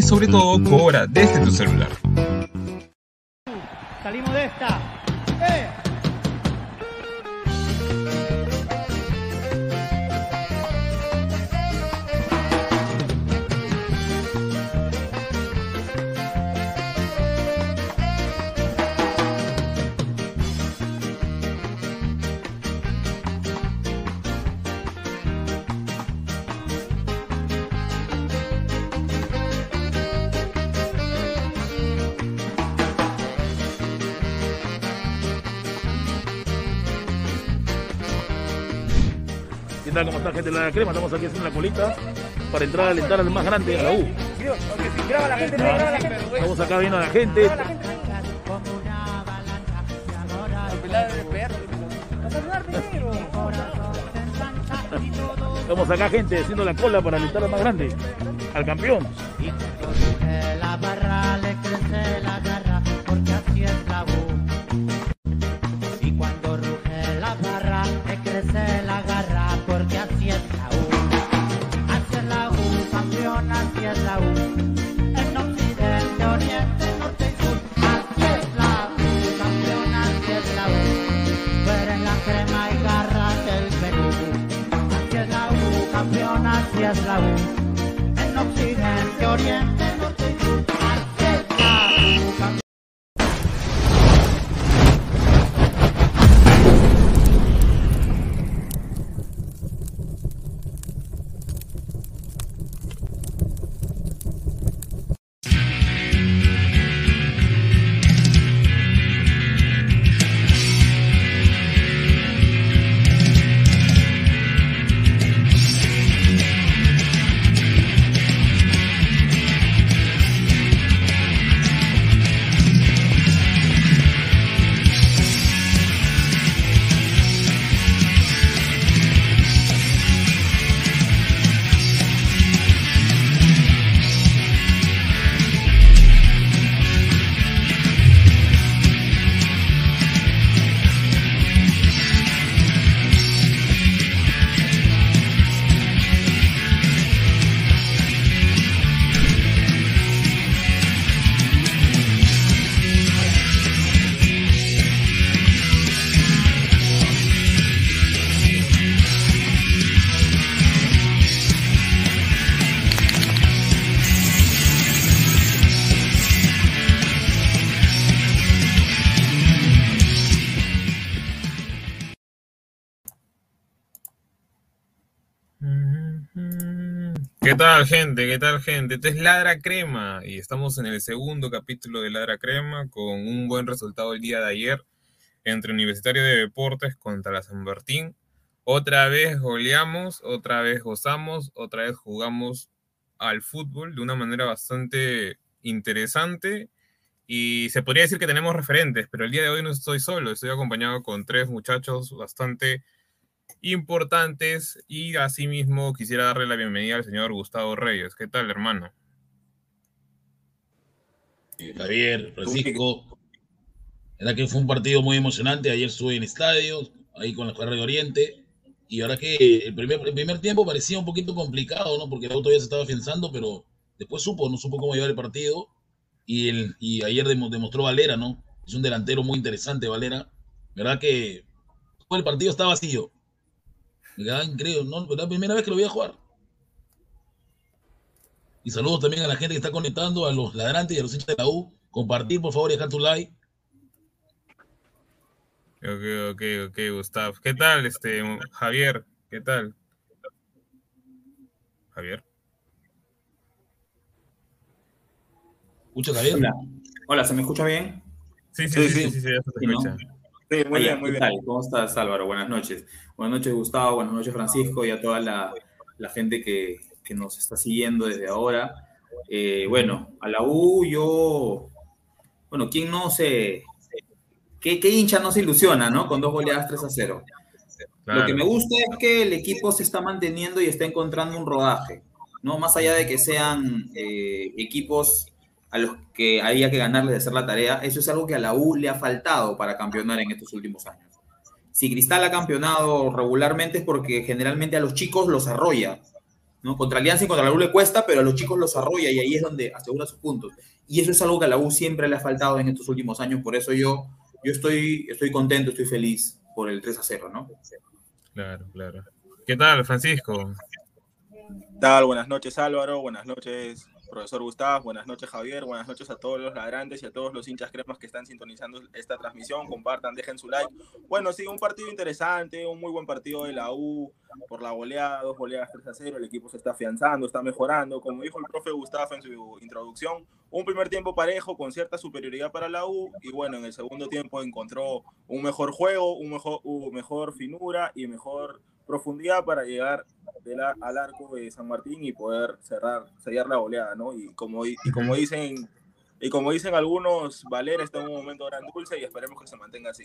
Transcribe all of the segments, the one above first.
y sobre todo cobra desde tu celular. Crema? Estamos aquí haciendo la colita para entrar a alentar al más grande, a la U. Estamos acá viendo a la gente. Estamos acá gente haciendo la cola para alentar al más grande, al campeón. Es la U. En occidente, oriente, norte y sur. Así es la U, campeón, así es la U. Tú eres la crema y garra del Perú. Así es la U, campeón, así es la U. En occidente, oriente, tal, gente? ¿Qué tal, gente? Este es Ladra Crema y estamos en el segundo capítulo de Ladra Crema con un buen resultado el día de ayer entre Universitario de Deportes contra la San Martín. Otra vez goleamos, otra vez gozamos, otra vez jugamos al fútbol de una manera bastante interesante y se podría decir que tenemos referentes, pero el día de hoy no estoy solo, estoy acompañado con tres muchachos bastante importantes y asimismo quisiera darle la bienvenida al señor Gustavo Reyes. ¿Qué tal, hermano? Eh, Javier, Francisco, verdad que fue un partido muy emocionante. Ayer estuve en estadio, ahí con la Juárez de Oriente. Y ahora que el primer, el primer tiempo parecía un poquito complicado, ¿no? Porque el auto ya se estaba afianzando, pero después supo, no supo cómo llevar el partido. Y, el, y ayer demostró Valera, ¿no? Es un delantero muy interesante, Valera. ¿Verdad que el partido está vacío? Me quedaba increíble, ¿no? La primera vez que lo voy a jugar. Y saludos también a la gente que está conectando, a los ladrantes y a los hinchas de la U. Compartir, por favor, y dejar tu like. Ok, ok, ok, Gustavo. ¿Qué tal, este, Javier? ¿Qué tal? Javier. ¿Escucha, Javier? Hola. Hola, ¿se me escucha bien? Sí, sí, sí, sí, sí, sí, ya se te Sí, ¿no? escucha. Sí, muy bien, muy bien. ¿Cómo estás, Álvaro? Buenas noches. Buenas noches, Gustavo. Buenas noches, Francisco, y a toda la, la gente que, que nos está siguiendo desde ahora. Eh, bueno, a la U yo... Bueno, ¿quién no se... ¿Qué, qué hincha no se ilusiona, no? Con dos goleadas 3 a 0. Lo que me gusta es que el equipo se está manteniendo y está encontrando un rodaje, ¿no? Más allá de que sean eh, equipos a los que haya que ganarles de hacer la tarea, eso es algo que a la U le ha faltado para campeonar en estos últimos años. Si Cristal ha campeonado regularmente es porque generalmente a los chicos los arrolla, ¿no? Contra Alianza y contra la U le cuesta, pero a los chicos los arrolla y ahí es donde asegura sus puntos. Y eso es algo que a la U siempre le ha faltado en estos últimos años, por eso yo, yo estoy, estoy contento, estoy feliz por el 3 a 0, ¿no? Claro, claro. ¿Qué tal, Francisco? tal? Buenas noches Álvaro, buenas noches profesor Gustavo, buenas noches Javier, buenas noches a todos los ladrantes y a todos los hinchas cremas que están sintonizando esta transmisión, compartan, dejen su like. Bueno, sí, un partido interesante, un muy buen partido de la U por la goleada, dos goleadas 3 a 0, el equipo se está afianzando, está mejorando, como dijo el profe Gustavo en su introducción, un primer tiempo parejo con cierta superioridad para la U y bueno, en el segundo tiempo encontró un mejor juego, un mejor, un mejor finura y mejor profundidad para llegar de la, al arco de San Martín y poder cerrar, sellar la goleada, ¿no? Y como, y como dicen y como dicen algunos, Valera está en un momento gran dulce y esperemos que se mantenga así.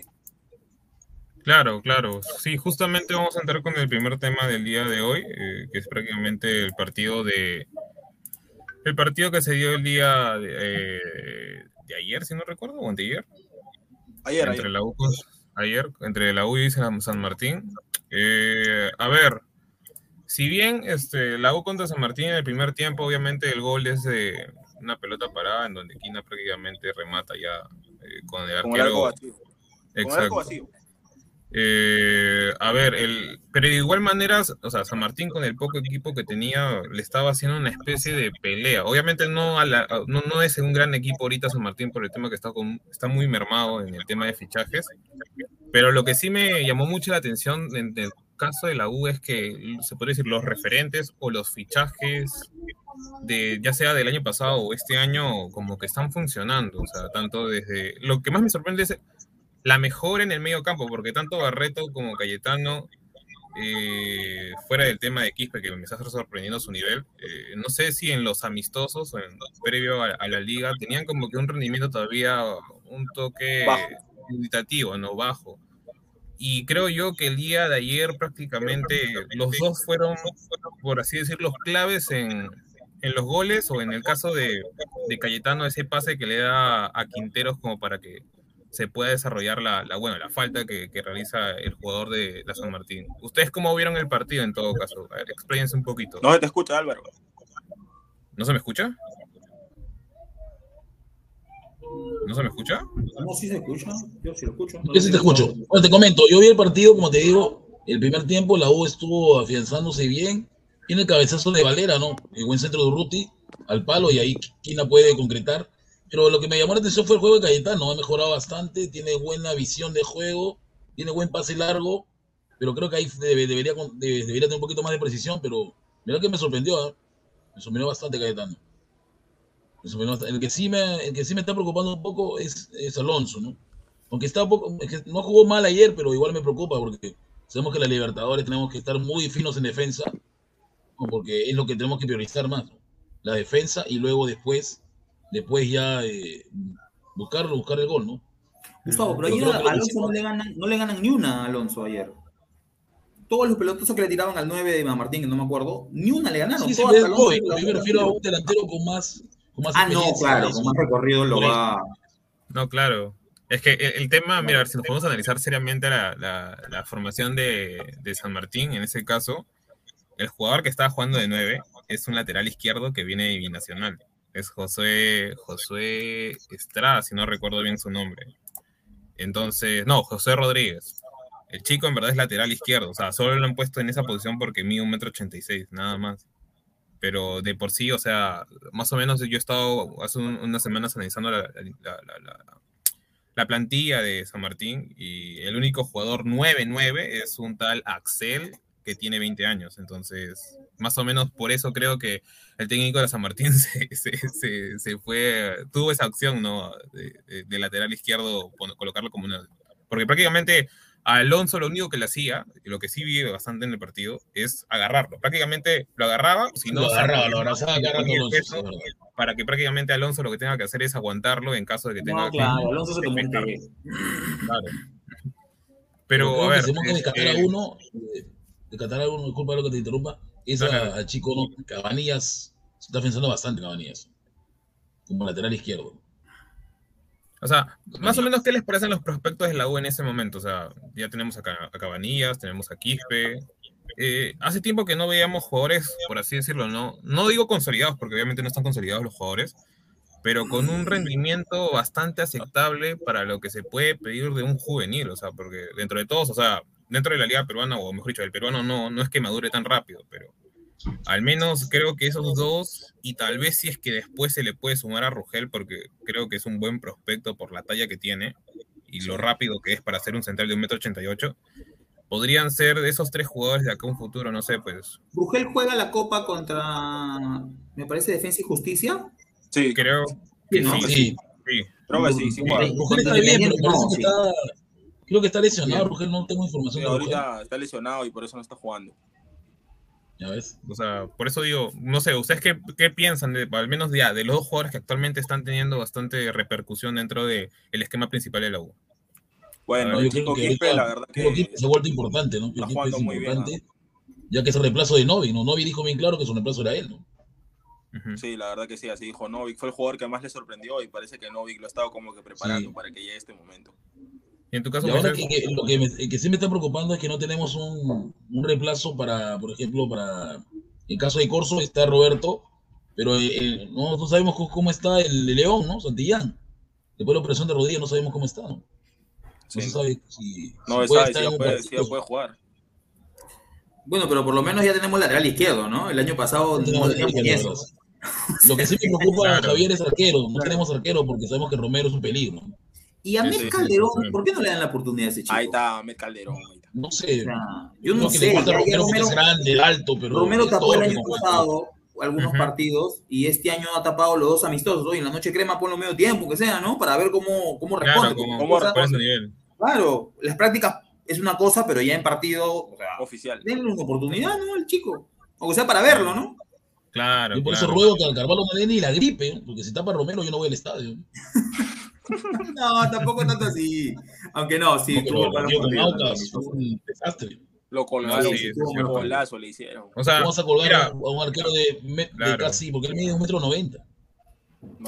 Claro, claro. Sí, justamente vamos a entrar con el primer tema del día de hoy, eh, que es prácticamente el partido de el partido que se dio el día de, eh, de ayer, si no recuerdo, o anteayer. Ayer, entre ayer. la U, ayer, entre la U y San, Martín. Eh, a ver, si bien este, la U contra San Martín en el primer tiempo, obviamente el gol es de una pelota parada en donde Quina prácticamente remata ya eh, con el Con el arco arquero. Con el arco Exacto. vacío. Eh, a ver, el, pero de igual manera, o sea, San Martín con el poco equipo que tenía le estaba haciendo una especie de pelea. Obviamente no, a la- no, no es un gran equipo ahorita San Martín por el tema que está, con, está muy mermado en el tema de fichajes, pero lo que sí me llamó mucho la atención en el caso de la U es que se puede decir los referentes o los fichajes de ya sea del año pasado o este año como que están funcionando, o sea, tanto desde lo que más me sorprende es la mejora en el medio campo, porque tanto Barreto como Cayetano, eh, fuera del tema de Quispe, que me está sorprendiendo su nivel, eh, no sé si en los amistosos o en, previo a, a la liga tenían como que un rendimiento todavía un toque Bajo. dubitativo, no bajo. Y creo yo que el día de ayer prácticamente los dos fueron, por así decirlo, claves en, en los goles o en el caso de, de Cayetano ese pase que le da a Quinteros como para que se pueda desarrollar la, la bueno, la falta que, que realiza el jugador de la San Martín. ¿Ustedes cómo vieron el partido en todo caso? A ver, explíquense un poquito. No se te escucha, Álvaro. ¿No se me escucha? ¿No se me escucha? No, sí se escucha. Yo sí lo escucho. Yo sí te escucho. Bueno, te comento, yo vi el partido, como te digo, el primer tiempo la U estuvo afianzándose bien. Tiene el cabezazo de Valera, ¿no? El buen centro de Urruti al palo y ahí Quina puede concretar. Pero lo que me llamó la atención fue el juego de Cayetano. Ha mejorado bastante, tiene buena visión de juego, tiene buen pase largo. Pero creo que ahí debe- debería, debe- debería tener un poquito más de precisión. Pero mira que me sorprendió. ¿eh? Me sorprendió bastante Cayetano. Me sorprendió bastante. El que sí me, el que sí me está preocupando un poco es, es Alonso, ¿no? Aunque está un poco, es que no jugó mal ayer, pero igual me preocupa porque sabemos que la Libertadores tenemos que estar muy finos en defensa, ¿no? porque es lo que tenemos que priorizar más, ¿no? la defensa y luego después, después ya eh, buscarlo, buscar el gol, ¿no? Gustavo, pero ayer a Alonso no le, ganan, no le ganan ni una a Alonso ayer. Todos los pelotazos que le tiraban al 9 de Martín, que no me acuerdo, ni una le ganaron. Sí, sí, es Alonso las yo me refiero a un delantero con más, con más Ah, no, claro, con más recorrido lo va. No, claro. Es que el, el tema, mira, a ver, si nos podemos analizar seriamente la, la- la formación de, de San Martín, en ese caso, el jugador que estaba jugando de 9 es un lateral izquierdo que viene de Binacional. Es José, Josué Estrada, si no recuerdo bien su nombre. Entonces, no, José Rodríguez. El chico en verdad es lateral izquierdo, o sea, solo lo han puesto en esa posición porque mide un metro ochenta y seis, nada más. Pero de por sí, o sea, más o menos yo he estado hace un- unas semanas analizando la- la- la- la plantilla de San Martín y el único jugador 9-9 es un tal Axel que tiene 20 años. Entonces, más o menos por eso creo que el técnico de San Martín se, se- se- se fue, tuvo esa opción, ¿no? De, de- de lateral izquierdo, colocarlo como una... Porque prácticamente a Alonso lo único que le hacía, lo que sí vi bastante en el partido, es agarrarlo. Prácticamente lo agarraba, si no... Lo agarraba, lo abrazaba Alonso, es para que prácticamente Alonso lo que tenga que hacer es aguantarlo en caso de que tenga No, que- claro, Alonso se té. Claro. Pero, a que ver, si que descartar este, a uno, eh, descartar a uno, disculpa lo que te interrumpa, es a- chico ¿no? Cabanillas, se está pensando bastante Cabanillas, como lateral izquierdo. o sea, más o menos, ¿qué les parecen los prospectos de la U en ese momento? O sea, ya tenemos acá a Cabanillas, tenemos a Quispe. Eh, hace tiempo que no veíamos jugadores, por así decirlo, no, no digo consolidados, porque obviamente no están consolidados los jugadores, pero con un rendimiento bastante aceptable para lo que se puede pedir de un juvenil, o sea, porque dentro de todos, o sea, dentro de la liga peruana, o mejor dicho, el peruano no, no es que madure tan rápido, pero al menos creo que esos dos, y tal vez si es que después se le puede sumar a Rugel, porque creo que es un buen prospecto por la talla que tiene y lo rápido que es para ser un central de 1,88m, podrían ser de esos tres jugadores de acá a un futuro, no sé, pues Rugel juega la copa contra, me parece, Defensa y Justicia. Sí, creo Sí, que sí, Sí, sí. creo que sí, sí, Sí, juega. sí. Rugel está bien, pero parece que está, creo que está lesionado, Bien. Rugel, no tengo Sí, información de Rugel. ahorita está lesionado y por eso no está jugando. Ya ves. O sea, por eso digo, no sé, ¿ustedes qué, qué piensan, de, al menos ya, de los dos jugadores que actualmente están teniendo bastante repercusión dentro del esquema principal de la U? Bueno, Yo el creo que Quispe, la verdad que se ha vuelto importante, ¿no? está jugando es muy bien, ya que es el reemplazo de Novi, ¿no? Novi dijo bien claro que su reemplazo era él, ¿no? Sí, la verdad que sí, así dijo Novik. Fue el jugador que más le sorprendió y parece que Novik lo ha estado como que preparando Sí. para que llegue este momento. Y en tu caso, Y ahora José, que, que- lo que, me, que sí me está preocupando es que no tenemos un, un reemplazo para, por ejemplo, para, en caso de Corso está Roberto, pero eh, eh, no, no sabemos cómo, cómo está el León, ¿no? Santillán. Después de la operación de rodilla no sabemos cómo está, ¿no? No Sí. se sabe si, No si puede sabe estar si en ya un puede, si ya partido. puede jugar. Bueno, pero por lo menos ya tenemos lateral izquierdo, ¿no? El año pasado No tenemos. Lo que sí me preocupa, Claro. Javier, es arquero. No Claro. tenemos arquero porque sabemos que Romero es un peligro. Y a Sí, Met sí, sí, Calderón, sí. ¿por qué no le dan la oportunidad a ese chico? Ahí está Met Calderón. ahí está. No O sé. yo no que sé. falta ya- ya Romero es grande, alto, pero. Romero tapó el año pasado algunos Ujú. partidos y este año ha tapado los dos amistosos. Hoy en la noche crema ponlo medio tiempo, que sea, ¿no? Para ver cómo, cómo responde. claro, ¿Cómo por ese nivel. claro, las prácticas es una cosa, pero ya en partido, o sea, Oficial. denle una oportunidad, ¿no? Al chico. Aunque sea para verlo, ¿no? Claro, Yo por claro. eso ruego que al Carvalho no le dé ni la gripe, porque si tapa Romero yo no voy al estadio. No, tampoco tanto así. Aunque no, sí, tuvo ¿no? un desastre. Lo colgaron, Sí, sí, un sí, golazo le hicieron. O sea, ¿Cómo vas a colgar mira, a un- un arquero de, me- de Claro. casi, porque él mide un metro noventa?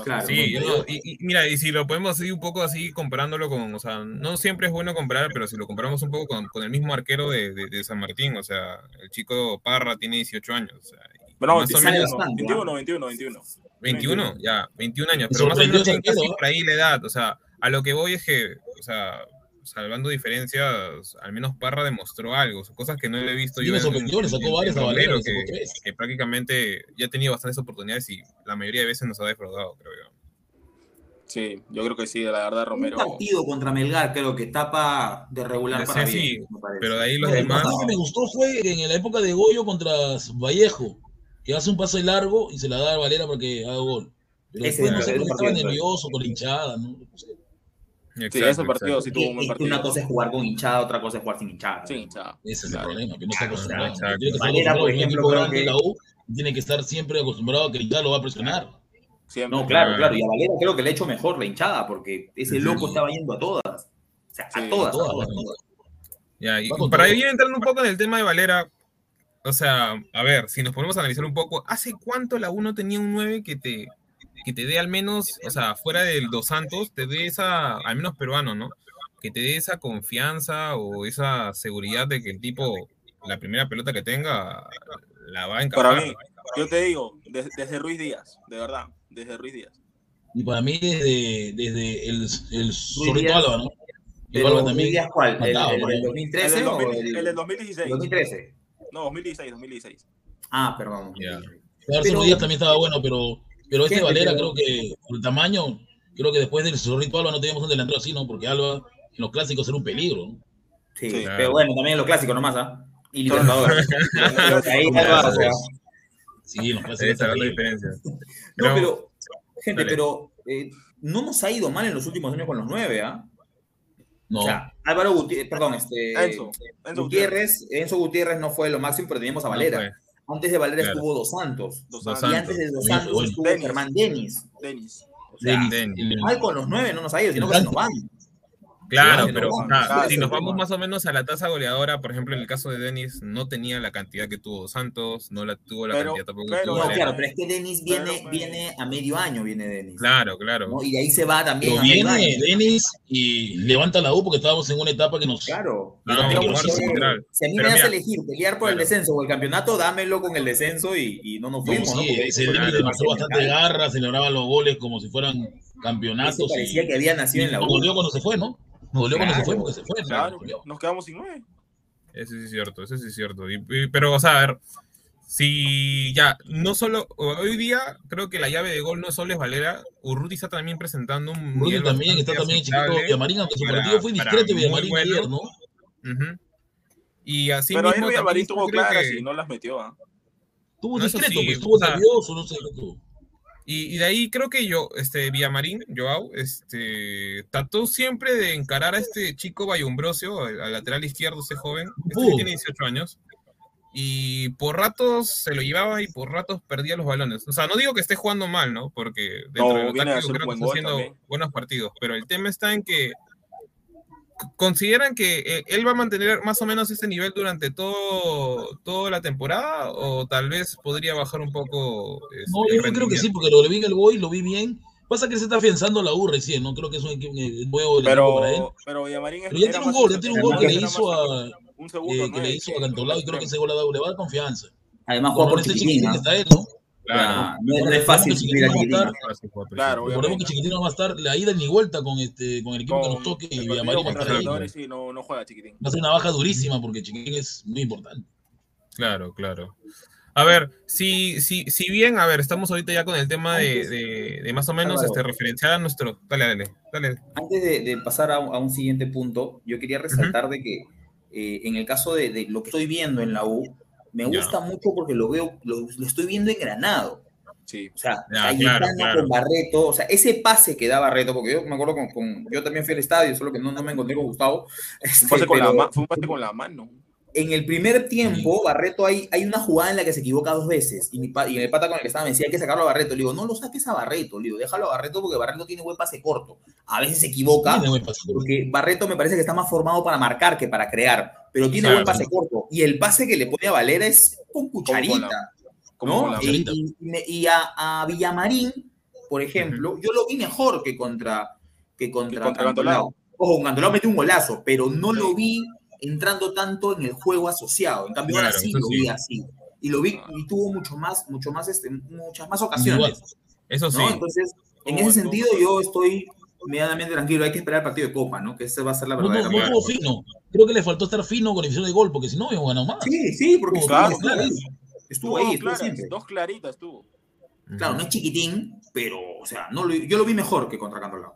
Claro. Sí, no, y, y mira, y si lo podemos así un poco así comparándolo con, o sea, no siempre es bueno comparar, pero si lo comparamos un poco con, con el mismo arquero de, de- de San Martín, o sea, el chico Parra tiene 18 años, o sea, no, más o 21, menos bastante, 21, 21, 21. 21, ya, 21 años, pero más o menos casi ¿eh? por ahí la edad, o sea, a lo que voy es que, o sea, salvando diferencias, al menos Parra demostró algo, cosas que no le he visto Sí, yo sorprendió, le sacó varias a Valero, le que, que prácticamente ya ha tenido bastantes oportunidades y la mayoría de veces nos ha defraudado, creo yo. Sí, yo creo que sí, la verdad, Un Romero. partido contra Melgar creo que tapa de regular Sí, para sí, bien, me parece. pero de ahí los No, el demás- Lo que me gustó fue en la época de Goyo contra Vallejo, que hace un pase largo y se la da a Valera para que haga gol. Pero Ese después no sé el estaba nervioso con la hinchada, ¿no? No sé. Sí, Exacto, ese partido exacto. sí tuvo un buen partido. una cosa es jugar con hinchada, otra cosa es jugar sin hinchada. Sí, chao. Ese es el problema, que no está acostumbrado. exacto. Tiene que estar Valera, por ejemplo, equipo creo grande que- de la U tiene que estar siempre acostumbrado a que ya lo va a presionar. Siempre. No, claro, Claro. Y a Valera creo que le ha hecho mejor la hinchada, porque ese Sí. loco estaba yendo a todas. O sea, a Sí, todas, a todas, a todas. Ya, y para ir entrando un poco en el tema de Valera, o sea, a ver, si nos ponemos a analizar un poco, ¿hace cuánto la 1 tenía un 9 que te, que te dé al menos, o sea, fuera del Dos Santos, te dé esa, al menos peruano, ¿no? Que te dé esa confianza o esa seguridad de que el tipo, la primera pelota que tenga, la va a encajar. Para mí, yo te digo, des- desde Ruiz Díaz, de verdad, desde Ruiz Díaz. Y para mí desde, desde el, el Díaz. Alba, ¿no? Pero Alba Ruiz también. Díaz, ¿cuál? ¿El, mataba, el. El 2013 del, o 2000 el, el del 2016. 2013? No, 2016, 2016. Ah, perdón. Claro, Pero- Díaz también estaba bueno, pero, pero este Valera creo que por el tamaño, creo que después del Zorrito Alba no teníamos un delantero así, ¿no? Porque Alba en los clásicos era un peligro, ¿no? Sí, Sí. pero bueno, también en lo clásico nomás, ¿ah? Y Libertadores. Ahí Alba, o sea, Sí, en los clásicos Esa es la diferencia. No, pero, gente, Dale. pero eh, no nos ha ido mal en los últimos años con los nueve, ¿ah? No, O sea, Álvaro Gutiérrez, perdón, este. Enzo, Enzo Gutiérrez, Enzo Gutiérrez no fue lo máximo, pero teníamos a Valera. No. Antes de Valera Claro. estuvo Dos Santos. Dos Y antes de Dos Santos estuvo Denis. Germán Denis. Denis. O sea, Denis, Denis. el- mal con los nueve no nos ha ido, sino que se nos van. Claro, pero no, claro, si nos vamos más o menos a la tasa goleadora, por ejemplo, en el caso de Denis, no tenía la cantidad que tuvo Santos, no la tuvo la Pero- cantidad tampoco que pero- tuvo No, Valera. claro, pero es que Denis viene, Pero, pues, viene a medio año, viene Denis. Claro, claro. ¿no? Y de ahí se va también Pero a medio viene. Denis y levanta la U porque estábamos en una etapa que nos. Claro. No, Central. Si a mí Pero me das a mira, elegir pelear por el descenso o el campeonato, dámelo con el descenso y, y no nos No, fuimos. sí, ese Denis demostró bastante garra, celebraba los goles como si fueran campeonatos. parecía que había nacido en la U. cuando se fue, ¿no? Nos dolió cuando se fue Claro, porque se fue. Claro, Nos quedamos sin nueve. Eso sí es cierto, eso sí es cierto. Y- y- pero, o sea, a ver, si ya, no solo, hoy día creo que la llave de gol no solo es Valera, Urruti está también presentando un nivel también, está también chiquito. Villamarín, aunque su para- partido fue discreto Villamarín bueno. ayer, ¿no? Ujú. Y así Pero ayer mismo Villamarín también tuvo claras que- y no las metió. ¿ah? Tuvo No, discreto, sí, pues estuvo o sea, nervioso, no sé qué tuvo. Y, y de ahí creo que yo, este, Villamarín, Joao, este, trató siempre de encarar a este chico Bayumbrosio, al, al lateral izquierdo, ese joven, este que tiene 18 años, y por ratos se lo llevaba y por ratos perdía los balones. O sea, no digo que esté jugando mal, ¿no? Porque dentro No, de lo táctico creo que está haciendo también. buenos partidos, pero el tema está en que consideran que eh, él va a mantener más o menos ese nivel durante todo toda la temporada o tal vez podría bajar un poco este, No, el yo creo que sí, porque lo vi en el Boy, lo vi bien. Pasa que se está afianzando la U recién, ¿no? Creo que es un equipo eh, nuevo del equipo para él. Pero, pero Pero ya tiene un gol, ya tiene un gol que le hizo a, un segundo eh, que nueve le hizo a que- Cantolao y creo que ese gol le va a dar confianza. Además, juega por este chiquitín. ¿ah? está él, ¿no? O sea, no, es- no es fácil suplir a Chiquitín no va a chiquitín. estar- Claro, Recordemos que obviamente. Chiquitín no va a estar la ida ni vuelta con este con el equipo que nos Con toque y Villamarín va a estar ahí. Sí, no, no juega chiquitín. Va a ser una baja durísima porque Chiquitín es muy importante. Claro, claro. A ver, si, si, si bien, a ver, estamos ahorita ya con el tema de, de, de más o menos Álvaro. este, referenciar a nuestro. Dale, dale, dale. Antes de, de pasar a, un- a un siguiente punto, yo quería resaltar de que eh, en el caso de, de lo que estoy viendo en la U, me gusta mucho porque lo veo, lo, lo estoy viendo engranado. Sí. O sea, Cayetano claro, claro. con Barreto, o sea, ese pase que da Barreto, porque yo me acuerdo con, con- yo también fui al estadio, solo que no, no me encontré con Gustavo. este, Un pase con la pero fue un pase con la mano. En el primer tiempo, Barreto hay, hay una jugada en la que se equivoca dos veces, y, mi y el pata con el que estaba me decía hay que sacarlo a Barreto. Le digo, no lo saques a Barreto, le digo, déjalo a Barreto porque Barreto tiene buen pase corto. A veces se equivoca, porque Barreto me parece que está más formado para marcar que para crear, pero tiene Claro. buen pase corto. Y el pase que le pone a Valera es con cucharita. Como ¿no? con la Y, a, a Villamarín, por ejemplo, yo lo vi mejor que contra, que contra, Que contra. Ojo, Cantolao metió un golazo, pero no lo vi entrando tanto en el juego asociado. En cambio, ahora Claro, sí eso lo sí. vi así. Y lo vi y tuvo mucho más, mucho más, este, muchas más ocasiones. Eso sí. ¿no? Entonces, en ese sentido, yo estoy medianamente tranquilo. Hay que esperar el partido de Copa, ¿no? Que ese va a ser la No, no, verdadera. no estuvo fino. Creo que le faltó estar fino con emisión de gol, porque si no, habíamos ganado más. Sí, sí, porque estuvo, Claro, estuvo claro. ahí. Estuvo Tuvo ahí, dos estuvo claras, siempre. dos claritas tuvo. Claro, no es chiquitín, pero, o sea, no lo- yo lo vi mejor que contra Cantolao.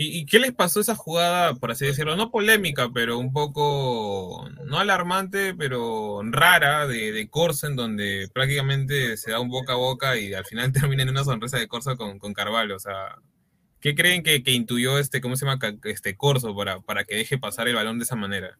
¿Y, y qué les pasó esa jugada, por así decirlo, no polémica, pero un poco, no alarmante, pero rara de, de Corso, en donde prácticamente se da un boca a boca y al final termina en una sonrisa de Corso con, con Carvalho? O sea, ¿qué creen que, que intuyó este, cómo se llama, este Corso para, para que deje pasar el balón de esa manera?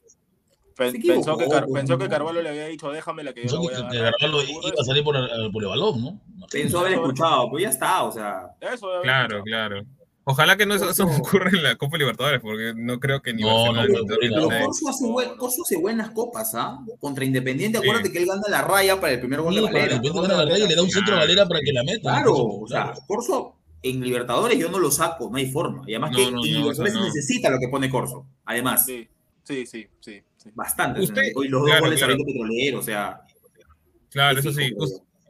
Pensó, que Car- pensó que ¿no? Carvalho le había dicho, déjame la que yo Pensó voy a que. Carvalho iba a salir por, el- por el balón, ¿no? Pensó haber escuchado, pues ya está, o sea. Eso debe haber Claro, escuchado. claro. Ojalá que no eso, eso ocurra en la Copa Libertadores, porque no creo que ni No, Barcelona no, no, Pero. Corso hace, buen- Corso hace buenas copas, ¿ah? Contra Independiente, Sí. acuérdate que él gana la raya para el primer gol Sí, de Valera. de repente gana la raya y le da un centro a Valera para que la meta. Claro, o sea, Corso en Libertadores yo no lo saco, no hay forma. Y además No, que no, en Libertadores necesita lo que pone Corso. Además, Sí, sí, sí, sí. sí. bastante. Usted- y los dos claro, goles claro. a Oriente Petrolero, o sea. Claro, es eso sí.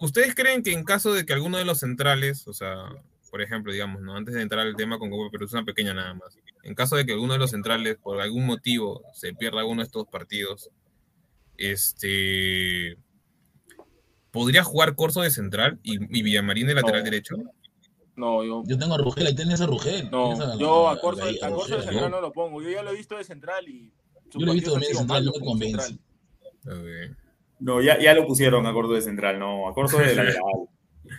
¿Ustedes creen que en caso de que alguno de los centrales, o sea, por ejemplo, digamos, ¿no? antes de entrar al tema con Copa Perú, es una pequeña nada más, en caso de que alguno de los centrales, por algún motivo, se pierda alguno de estos partidos, este. ¿Podría jugar Corso de central y, y Villamarín de lateral No. derecho? No, yo. Yo tengo a Rugel, ahí tenés a Rugel. No, Tienes a- yo a- a Corso, a- a a Corso de central ¿no? no lo pongo. Yo ya lo he visto de central y. Yo lo he visto también de central, no me convence. No, ya, ya lo pusieron a Corso de central, no, a Corso de lateral.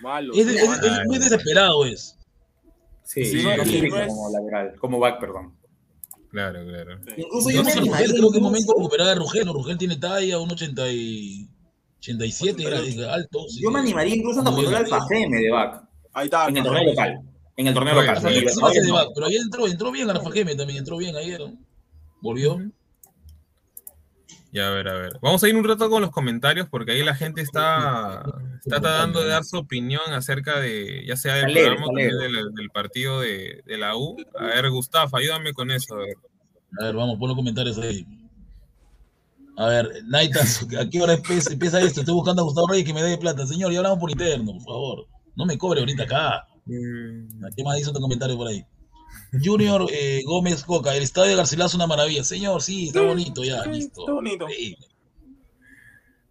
Malo. Es, es- es muy desesperado, es. Sí, Sí, no, sí, no es- como lateral, como back, perdón. Claro, claro. Incluso yo no sé, Rugel, animaría creo que momento recuperar a Rugel. ¿no? Rugel tiene talla, un 80 y... 87 era alto. sí. Yo me animaría incluso hasta poner al. Fajeme de back. Ahí está. En el torneo local. En el torneo local. pero ayer entró, entró bien Rafa Geme también, entró bien ayer. ¿no? Volvió. Ya, a ver, a ver. Vamos a ir un rato con los comentarios porque ahí la gente está, está tratando de dar su opinión acerca de, ya sea del alegre, programa del, del partido de, de la U. A ver, Gustavo, ayúdame con eso. a ver. A ver, vamos, pon los comentarios ahí. A ver, Naitas, ¿a qué hora empieza, esto? Estoy buscando a Gustavo Reyes que me dé plata. Señor, ya hablamos por interno, por favor. No me cobre ahorita acá. ¿Qué más dice otro comentario por ahí? Junior eh, Gómez Coca, el estadio de Garcilaso es una maravilla. Señor, sí, está bonito ya, listo. Está bonito. Increíble.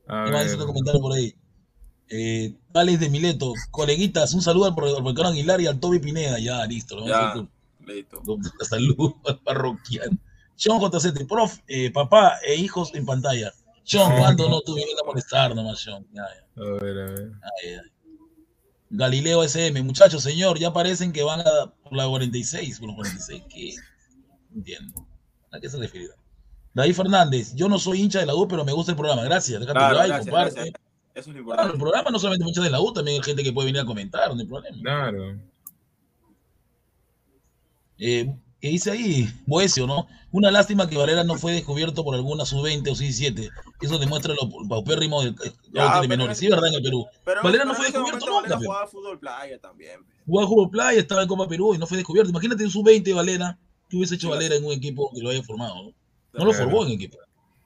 A ¿Qué más comentario por ahí? Eh, Alex de Mileto, coleguitas, un saludo al al profesor Aguilar y al Toby Pineda. Ya, listo. lo vamos a Ya, con- listo. con la salud al parroquiano. Sean JC, prof, eh, papá e hijos en pantalla. Sean, ¿cuándo no tuvieron a molestar nomás, Sean? Ya, ya. A ver, a ver. Ay, ay. Galileo SM, muchachos, señor, ya parecen que van a por la 46, por los 46, ¿qué? No entiendo. ¿A qué se refiere? David Fernández, yo no soy hincha de la U, pero me gusta el programa. Gracias, déjate Claro, like, comparte. gracias. Eso es lo Claro, importante. el programa no solamente hincha de la U, también hay gente que puede venir a comentar, no hay problema. Claro. Eh, ¿Qué dice ahí? Boesio, ¿no? Una lástima que Valera no fue descubierto por alguna sub-20 o sub-17. Eso demuestra lo paupérrimo del que Ya, pero menores. en- Sí, ¿verdad? En el Perú. Pero, Valera pero no fue ese descubierto nunca. Valera jugaba fútbol playa también. Jugaba Juego Playa, estaba en Copa Perú y no fue descubierto. Imagínate un sub-20 Valera. ¿Qué hubiese hecho Valera en un equipo que lo haya formado? No, no lo formó en equipo.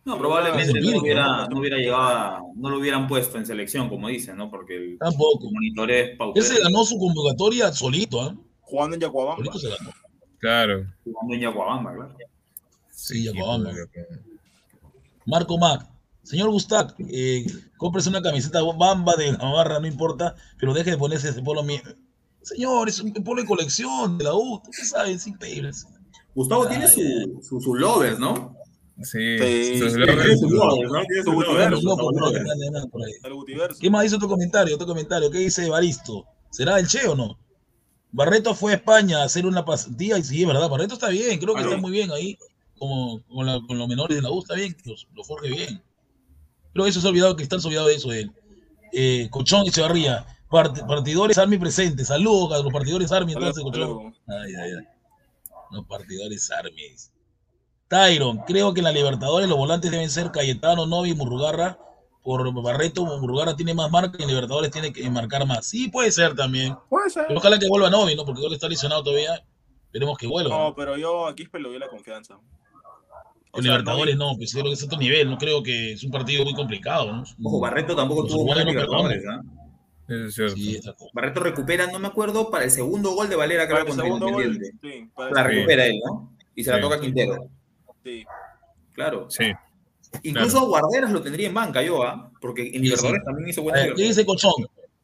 No, probablemente no hubiera, ¿no? no hubiera llegado a- no lo hubieran puesto en selección, como dicen, ¿no? Porque el Tampoco. monitoreo es Él paupérrimo. se ganó su convocatoria solito, ¿ah? Jugando en Yacuabamba. Solito se ganó. Claro. Jugando en Yacuabamba, claro. Sí, Yacuabamba. Marco Mac. Señor Gustav, eh, cómprese una camiseta bamba de Navarra, no importa, pero deje de ponerse ese polo mío. Señor, es un polo de colección de la U, usted sabe, es increíble. Gustavo tiene Ay, su, su, lovers, ¿no? Sí. Sí, sus lovers. ¿Qué más dice otro comentario? Otro comentario. ¿Qué dice Evaristo? ¿Será el Che o no? Barreto fue a España a hacer una pasantía y sí, es verdad. Barreto está bien, creo que está muy bien ahí, como con, la- con los menores de la U, está bien, los, lo forje bien. Pero eso se ha olvidado, Cristal se ha olvidado de eso de él. Eh, Cochón y Echevarría, part- partidores Army presentes. Saludos a los partidores Army, entonces, Cochón. Ay, ay, ay. Los partidores Army. Tyron, creo que en la Libertadores los volantes deben ser Cayetano, Novi y Murrugarra. Por Barreto, Murrugarra tiene más marca y en Libertadores tiene que marcar más. Sí, puede ser también. Puede ser. Pero ojalá que vuelva Novi, ¿no? Porque él está lesionado todavía. Esperemos que vuelva. No, pero yo a Quispe le doy la confianza. O en sea, Libertadores no- no, pues creo que es otro nivel. No creo que es un partido muy complicado, ¿no? Ojo, Barreto tampoco Los tuvo no Libertadores, ¿ah? Es cierto. Sí. Barreto recupera, no me acuerdo, para el segundo gol de Valera, creo, el contra segundo gol. Sí, el La recupera él, ¿no? Y se la toca Quintero. sí. Claro. Sí. Incluso a Guarderas lo tendría en banca yo, ¿ah? Porque en Libertadores sí. también hizo A buenas ver, ¿Qué dice Cochón?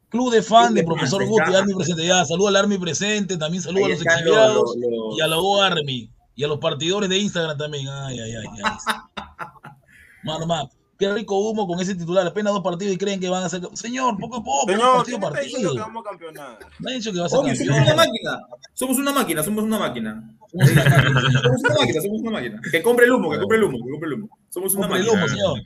Club de fan de profesor Guti. Army presente. Ya, saluda al Army presente, también saluda a los exiliados y a la U Army y a los partidores de Instagram también. Ay, ay, ay. ay. Mano, mano, qué rico humo con ese titular. Apenas dos partidos y creen que van a ser. Señor, poco a poco, Señor, partido ¿quién a está diciendo que partido. vamos a campeonar? No ha dicho que va a ser Obvio, somos una máquina. Somos una máquina, somos una máquina. Somos una máquina. Somos una máquina, somos una máquina. Que compre el humo, que compre el humo, que compre el humo. Somos una Compre el máquina. humo, señor.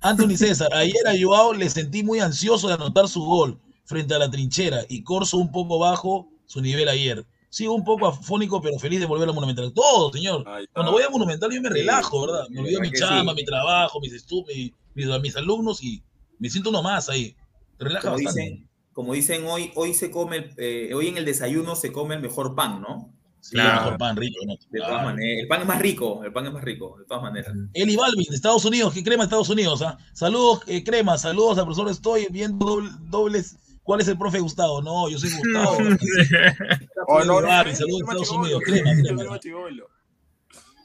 Anthony César, ayer a Joao le sentí muy ansioso de anotar su gol frente a la trinchera y Corso un poco bajo su nivel ayer. Sigo un poco afónico, pero feliz de volver a Monumental. Todo, señor. Cuando voy a Monumental yo me relajo, ¿verdad? Me olvido mi chamba, sí. mi trabajo, mis estudios, mis, mis alumnos y me siento uno más ahí. Relaja Como bastante. dicen, como dicen hoy, hoy se come, eh, hoy en el desayuno se come el mejor pan, ¿no? Sí, Claro. mejor pan rico, ¿no? De todas Claro. maneras. El pan es más rico, el pan es más rico, de todas maneras. Eli Balvin, de Estados Unidos, que crema Estados Unidos, ¿ah? Saludos, eh, crema, saludos al profesor. Estoy viendo doble- dobles. ¿Cuál es el profe Gustavo? No, yo soy Gustavo. Oh, no, Balvin, saludos a Estados Unidos, crema, crema.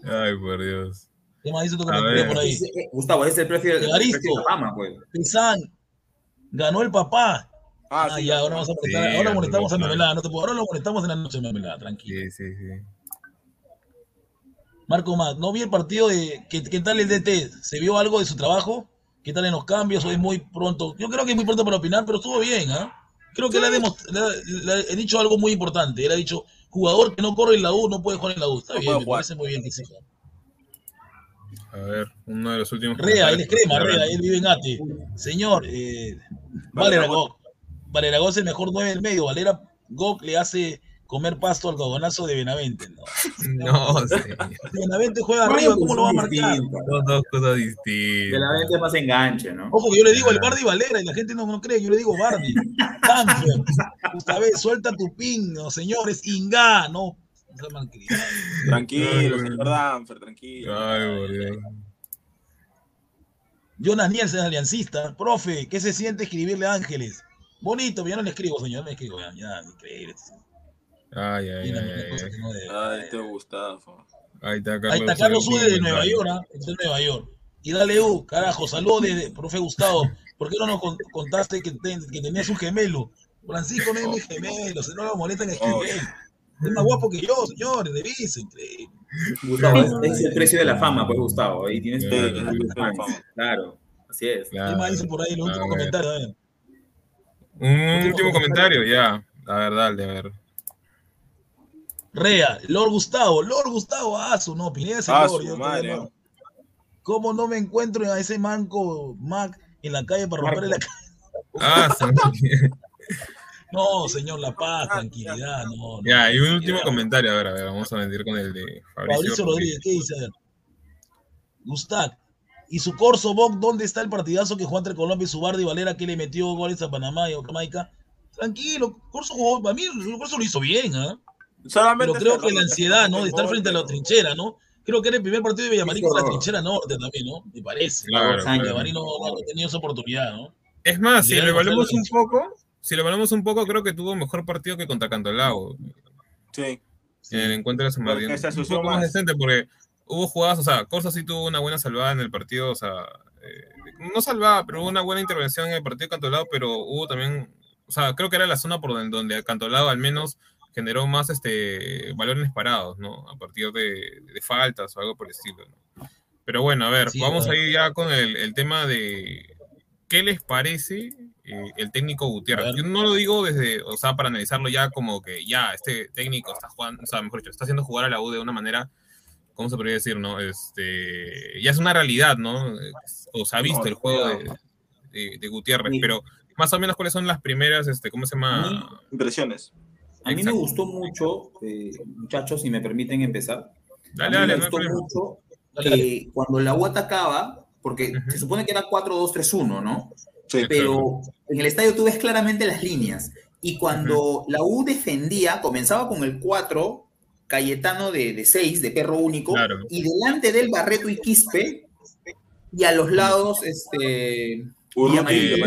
Ay, por Dios. ¿Qué más dice comentario ver. por ahí? Eh, Gustavo, ese es el precio de la fama, pues. Pizán, ganó el papá. Ah, Ah, sí, ya, ahora vamos a Sí, molestar. ahora ganó molestamos a. Memelada, no te puedo. Ahora lo molestamos en la noche, Memelada, tranquilo. Sí, sí, sí. Marco Más, no vi el partido de. ¿Qué, qué tal el DT? ¿Se vio algo de su trabajo? ¿Qué tal en los cambios? Hoy es muy pronto. Yo creo que es muy pronto para opinar, pero estuvo bien, ¿ah? Creo que le, ha demot- le ha- le ha- he dicho algo muy importante. Él ha dicho: jugador que no corre en la U no puede jugar en la U. Está No bien, me parece muy bien que exija. A ver, uno de los últimos. Rea, él es crema. Rea, él vive en Ate. Señor, eh, Valera Gok. Valera Gok es el mejor 9 del medio. Valera Gok le hace comer pasto al cagonazo de Benavente. No. No, señor. Benavente juega arriba, ¿cómo lo va a marcar? Son dos cosas distintas. es más enganche, ¿no? Ojo yo le digo el Bardi Valera y la gente no, no cree, yo le digo Bardi. Danfer, Gustave, suelta tu pin, no, señores, Inga, no. Tranquilo, señor Danfer, tranquilo. Ay. Jonas Nielsen, aliancista. Profe, ¿qué se siente escribirle a Ángeles? Bonito, pero yo no le escribo, señor, no le escribo, ya, ya, increíble. Ay, ay, ay, ay, no. Ay, este Gustavo. Ahí está Carlos. Ahí está Carlos Ude de Nueva. York, ¿ah? En Nueva York. Y dale U, carajo, saludos de profe Gustavo. ¿Por qué no nos con- contaste que, te- que tenías un gemelo? Francisco no es mi gemelo, se no lo molestan escribir. Es más guapo que yo, señores, revisen. increíble. Gustavo, es, es el precio de la fama, pues, Gustavo. Ahí tienes todo. el de. Claro, así es. Claro. ¿Qué más dicen por ahí? Los últimos comentarios, a ver. Un último comentario, ya. A ver, dale, a ver. Rea, Lord Gustavo, Lord Gustavo, ah, su no, Pineda ese Ah, Lord, madre. ¿Cómo no me encuentro a ese manco Mac en la calle para romperle la calle? Ah. No, señor La Paz, tranquilidad, no. no. ya, y un último comentario. A ver, a ver, vamos a medir con el de Fabricio, Fabricio Rodríguez, ¿qué dice? A ver. Gustav, ¿y su Corso Boc dónde está el partidazo que jugó entre Colombia y su Bardi Valera que le metió goles a Panamá y a Jamaica? Tranquilo, Corso jugó, para mí el Corso lo hizo bien, ¿ah? Solamente Pero creo que la ansiedad, ¿no? De estar frente a la trinchera, ¿no? Creo que era el primer partido de Villamarín con la trinchera norte también, ¿no? Me parece. Claro, claro. Villamarín no, no ha tenido esa oportunidad, ¿no? Es más, si Ya lo no evaluamos fue la un poco, si lo evaluamos un poco, creo que tuvo mejor partido que contra Cantolao. Sí. En el encuentro de San Porque Martín. se Un asoció poco más más. decente porque hubo jugadas, o sea, Corsa sí tuvo una buena salvada en el partido, o sea, eh, no salvada, pero hubo una buena intervención en el partido de Cantolao, pero hubo también, o sea, creo que era la zona por donde, donde Cantolao al menos generó más este balones parados, ¿no? A partir de, de faltas o algo por el estilo, ¿no? Pero bueno, a ver, Sí, vamos claro. a ir ya con el, el tema de qué les parece eh, el técnico Gutiérrez. Yo no lo digo desde, o sea, para analizarlo ya como que ya este técnico está jugando, o sea, mejor dicho, está haciendo jugar a la U de una manera, ¿cómo se podría decir, no? Este, ya es una realidad, ¿no? O se ha visto No, el juego de, de- de Gutiérrez, Sí. pero más o menos cuáles son las primeras, este, ¿cómo se llama? Impresiones. A mí me gustó mucho, eh, muchachos, si me permiten empezar. Dale, a mí dale, me gustó mucho Dale, que cuando la U atacaba, porque se supone que era 4-2-3-1, ¿no? Sí. Pero en el estadio tú ves claramente las líneas. Y cuando la U defendía, comenzaba con el 4, Cayetano de 6, de perro único, Claro. y delante del Barreto y Quispe, y a los lados, este. Urruti, y Amarillo.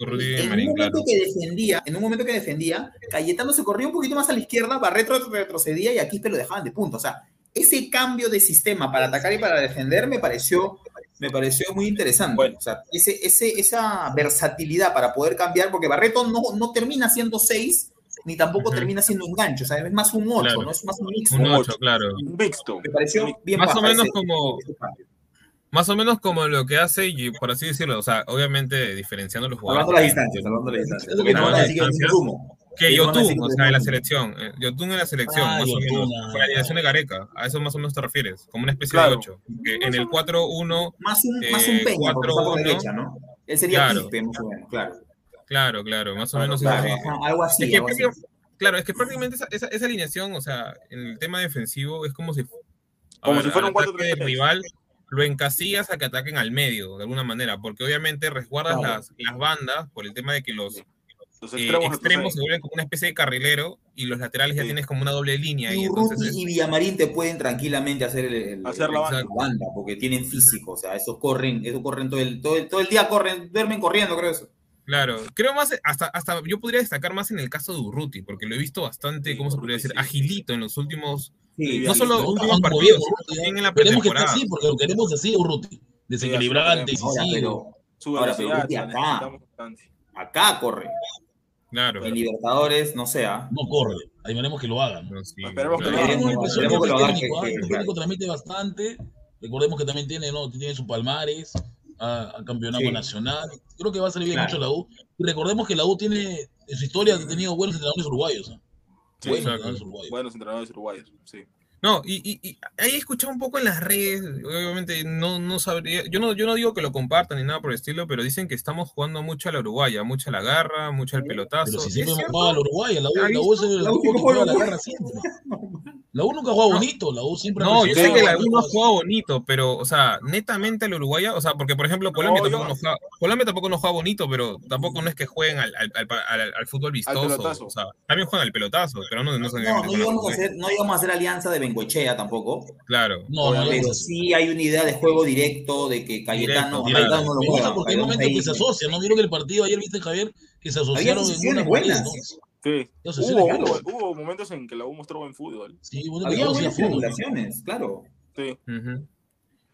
Urruti En un Marín, momento claro. que defendía, en un momento que defendía, Cayetano se corría un poquito más a la izquierda, Barreto retrocedía y a Quispe lo dejaban de punto. O sea, ese cambio de sistema para atacar y para defender me pareció me pareció muy interesante. O sea, ese, ese, esa versatilidad para poder cambiar, porque Barreto no, no termina siendo 6, ni tampoco termina siendo un gancho, o sea, es más un 8, Claro. ¿no? Es más un mixto. Un 8, claro. Un mixto. Me pareció bien Más o menos ese- como- ese. Más o menos como lo que hace, y por así decirlo, o sea, obviamente diferenciando los jugadores. Las distancias, salvando las distancias. No van a las decir que es distancias. rumo. Que Ellos van decir Yotun, o que es sea, de la selección. Yotun en la selección, Ah, más o Yotun, menos. ah. Con la alineación de Gareca. A eso más o menos te refieres. Como una especie Claro. de 8. Que en el 4-1, Más un, Eh, más un Peña, porque está por 4-1. derecha, ¿no? Él sería Claro. Quispe, más o menos, claro. Claro, claro, más o Claro, menos. claro, eso. ajá, algo así, Es que algo así. prácticamente- Claro, es que prácticamente esa, esa, esa alineación, o sea, en el tema defensivo, es como si. Como ver, si fuera un ataque 4-3-3. del rival lo encasillas a que ataquen al medio, de alguna manera, porque obviamente resguardas Claro. las, las bandas por el tema de que los Los eh, extremos, se vuelven como una especie de carrilero y los laterales ya tienes como una doble línea. Y entonces, y Villamarín te pueden tranquilamente hacer, el, el- Hacer la el- banda. porque tienen físico, o sea, esos corren, esos corren todo el, todo el, todo el día, corren, duermen corriendo, creo eso. Claro, creo más, hasta, hasta yo podría destacar más en el caso de Urruti, porque lo he visto bastante, Sí, ¿cómo se podría decir? sí. Agilito en los últimos, Sí, no solo los últimos partidos, sino también en la Queremos que así, porque lo queremos así, Urruti. Desequilibrante, incisivo. Ahora, pero Urruti la acá. acá corre. Claro. En Libertadores, no sea. No corre. Ahí veremos que lo hagan. No, sí, Esperemos que lo hagan. Esperemos que que lo el hagan, técnico, que- que- El técnico transmite bastante. Recordemos que también tiene, ¿no? tiene su palmares, a, a campeonato Sí. nacional. Creo que va a servir Claro. mucho la U. Y recordemos que la U tiene, en su historia, ha tenido buenos entrenadores uruguayos. Sí, buenos entrenadores uruguayos. Buenos entrenadores uruguayos, sí. No, y, y, y ahí he escuchado un poco en las redes, obviamente no, no sabría, yo no, yo no digo que lo compartan ni nada por el estilo, pero dicen que estamos jugando mucho a la uruguaya, mucho a la garra, mucho al pelotazo. Pero si ¿Es siempre hemos jugado a la Uruguaya, la U, ¿Ha la U es el La U juega juega la Uruguay. guerra siempre. La U nunca juega bonito, la U siempre No, yo sé que la U no ha jugado- jugado bonito, pero, o sea, netamente al uruguaya, o sea, porque por ejemplo Colombia, No, tampoco, no juega, Colombia tampoco no juega bonito, pero tampoco no es que jueguen al, al, al, al- al fútbol vistoso, o sea, también juegan al pelotazo, pero no, no, No, no llegamos a hacer, no llegamos a hacer alianza de Bengochea tampoco. Claro. No, no, pero no, sí hay una idea de juego directo, de que Cayetano, Directo, Cayetano no lo Me gusta juega. porque hay momentos que se asocian, ¿no? Vieron que el partido ayer, viste, Javier, que se asociaron en una buenas. ¿no? Sí. Hubo, hubo, hubo momentos en que la U mostró buen fútbol. Sí, bueno, Había buenas triangulaciones, claro. Sí.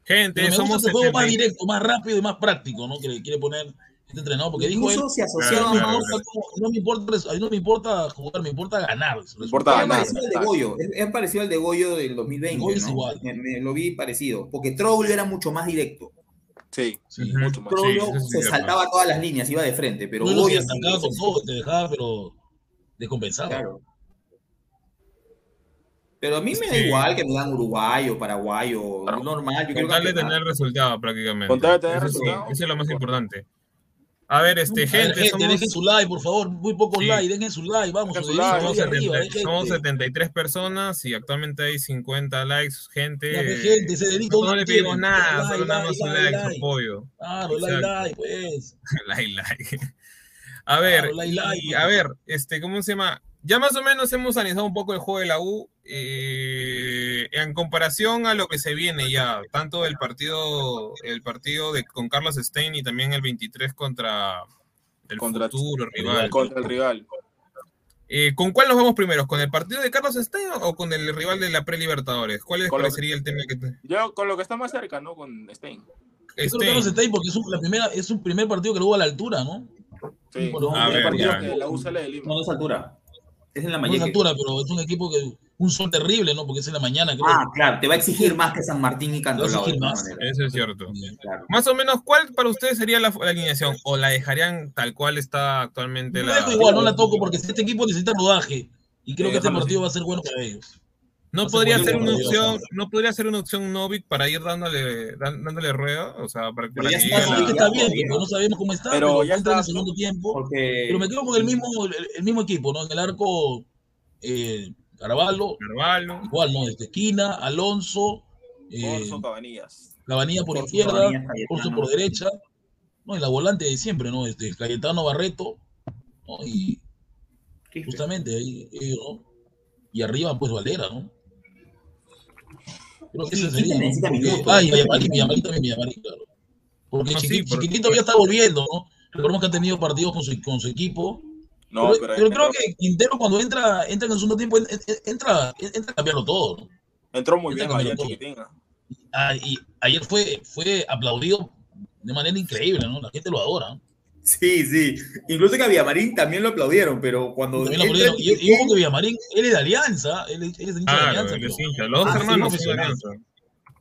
Gente, Pero me gusta somos ese juego más 70 directo, más rápido y más práctico, ¿no? Que le quiere poner este entrenador, porque dijo él, se "A mí asociaba no me Claro, importa no me importa, no me importa jugar, me importa ganar. Es ganar. parecido al de Goyo, es, es parecido al de Goyo del 2020. Goyo es ¿no? igual. Me, me lo vi parecido, porque Troll era mucho más directo. Sí, Sí. Mucho más. Troll Sí, sí se cierto. saltaba todas las líneas, iba de frente, pero Pero Goyo te sí, atacaba con sí, todo, te dejaba, pero descompensado. Claro. Pero a mí me da Sí. igual que me dan uruguayo, paraguayo, normal. Yo Con quiero tal de campeonato. tener resultado prácticamente. Con tal de tener eso, sí, resultado. eso es lo más importante. A ver, este, A ver, gente, gente, somos, dejen su like, por favor, muy pocos Sí. likes, dejen su like, vamos, su like, hacia somos, arriba, 70 eh, somos gente. 73 personas y actualmente hay 50 likes, gente. Ya, ve, gente, dedito no no le pedimos nada, Like, solo nada like, un like, like, su like. apoyo. Claro, like, Exacto. like, pues. like, like. A ver, Claro, like, like, y, pues. a ver, este, ¿cómo se llama? Ya más o menos hemos analizado un poco el juego de la U eh, en comparación a lo que se viene ya, tanto el partido, el partido de con Carlos Stein y también el 23 contra el Contra- futuro rival. Contra el rival. Eh, ¿Con cuál nos vamos primero? ¿Con el partido de Carlos Stein o con el rival de la Pre-Libertadores? ¿Cuál es, Con cuál lo- sería el tema que te... Yo con lo que está más cerca, ¿no? Con Stein. Yo creo que Stein. Carlos ahí porque es un, la primera, es un primer partido que lo hubo a la altura, ¿no? Sí. Bueno, A el ver, partido ya. que la U sale de Lima. No, no es altura. Es en la No es mañana. altura, pero es un equipo que. Un sol terrible, ¿no? Porque es en la mañana, creo. Ah, claro, te va a exigir más que San Martín y Cantolao. Eso es cierto. Claro. Más o menos, ¿cuál para ustedes sería la, la alineación? ¿O la dejarían tal cual está actualmente Yo la... la dejo igual, no la toco porque este equipo necesita rodaje. Y creo que este partido va a ser bueno para ellos. No podría ser una opción, no podría ser una opción Novik para ir dándole, dándole rueda, o sea, para, para ya que está, la- está bien, porque no sabemos cómo está, Pero pero, ya entra en el está. segundo tiempo. Porque Pero me quedo con el mismo, el, el mismo equipo, ¿no? En el arco, eh, Caraballo, Carvalho. igual, ¿no? Desde esquina, Alonso, eh, Corso Cabanillas. Cabanilla por Corso, izquierda, Cabanillas. Corso por derecha, ¿no? Y la volante de siempre, ¿no? Este, Cayetano Barreto, ¿no? Y justamente ahí, ellos, ¿no? Y arriba, pues Valera, ¿no? Creo que Sí, ese sí sería, ¿no? necesita Porque- minutos. Ah, y Villamarín, Villamarín también, Villamarín, claro. Porque No, sí, Chiqui- porque- Chiquitito ya está volviendo, ¿no? Recordemos que ha tenido partidos con su, con su equipo. No, pero, pero, pero creo que Quintero cuando entra, entra en el segundo tiempo, en- en- entra, entra a cambiarlo todo, ¿no? entró muy Entra bien ayer. Chiquitín. ¿ah? Ah, y ayer fue, fue aplaudido de manera increíble, ¿no? La gente lo adora. Sí, sí. Incluso que a Villamarín también lo aplaudieron, pero cuando. También lo entra aplaudieron. el Y, y Chiquitín- ojo que Villamarín, él es de Alianza, él, es- él es hincha de Alianza. es pero- hincha. Los dos Ah, sí, hermanos son de. Alianza.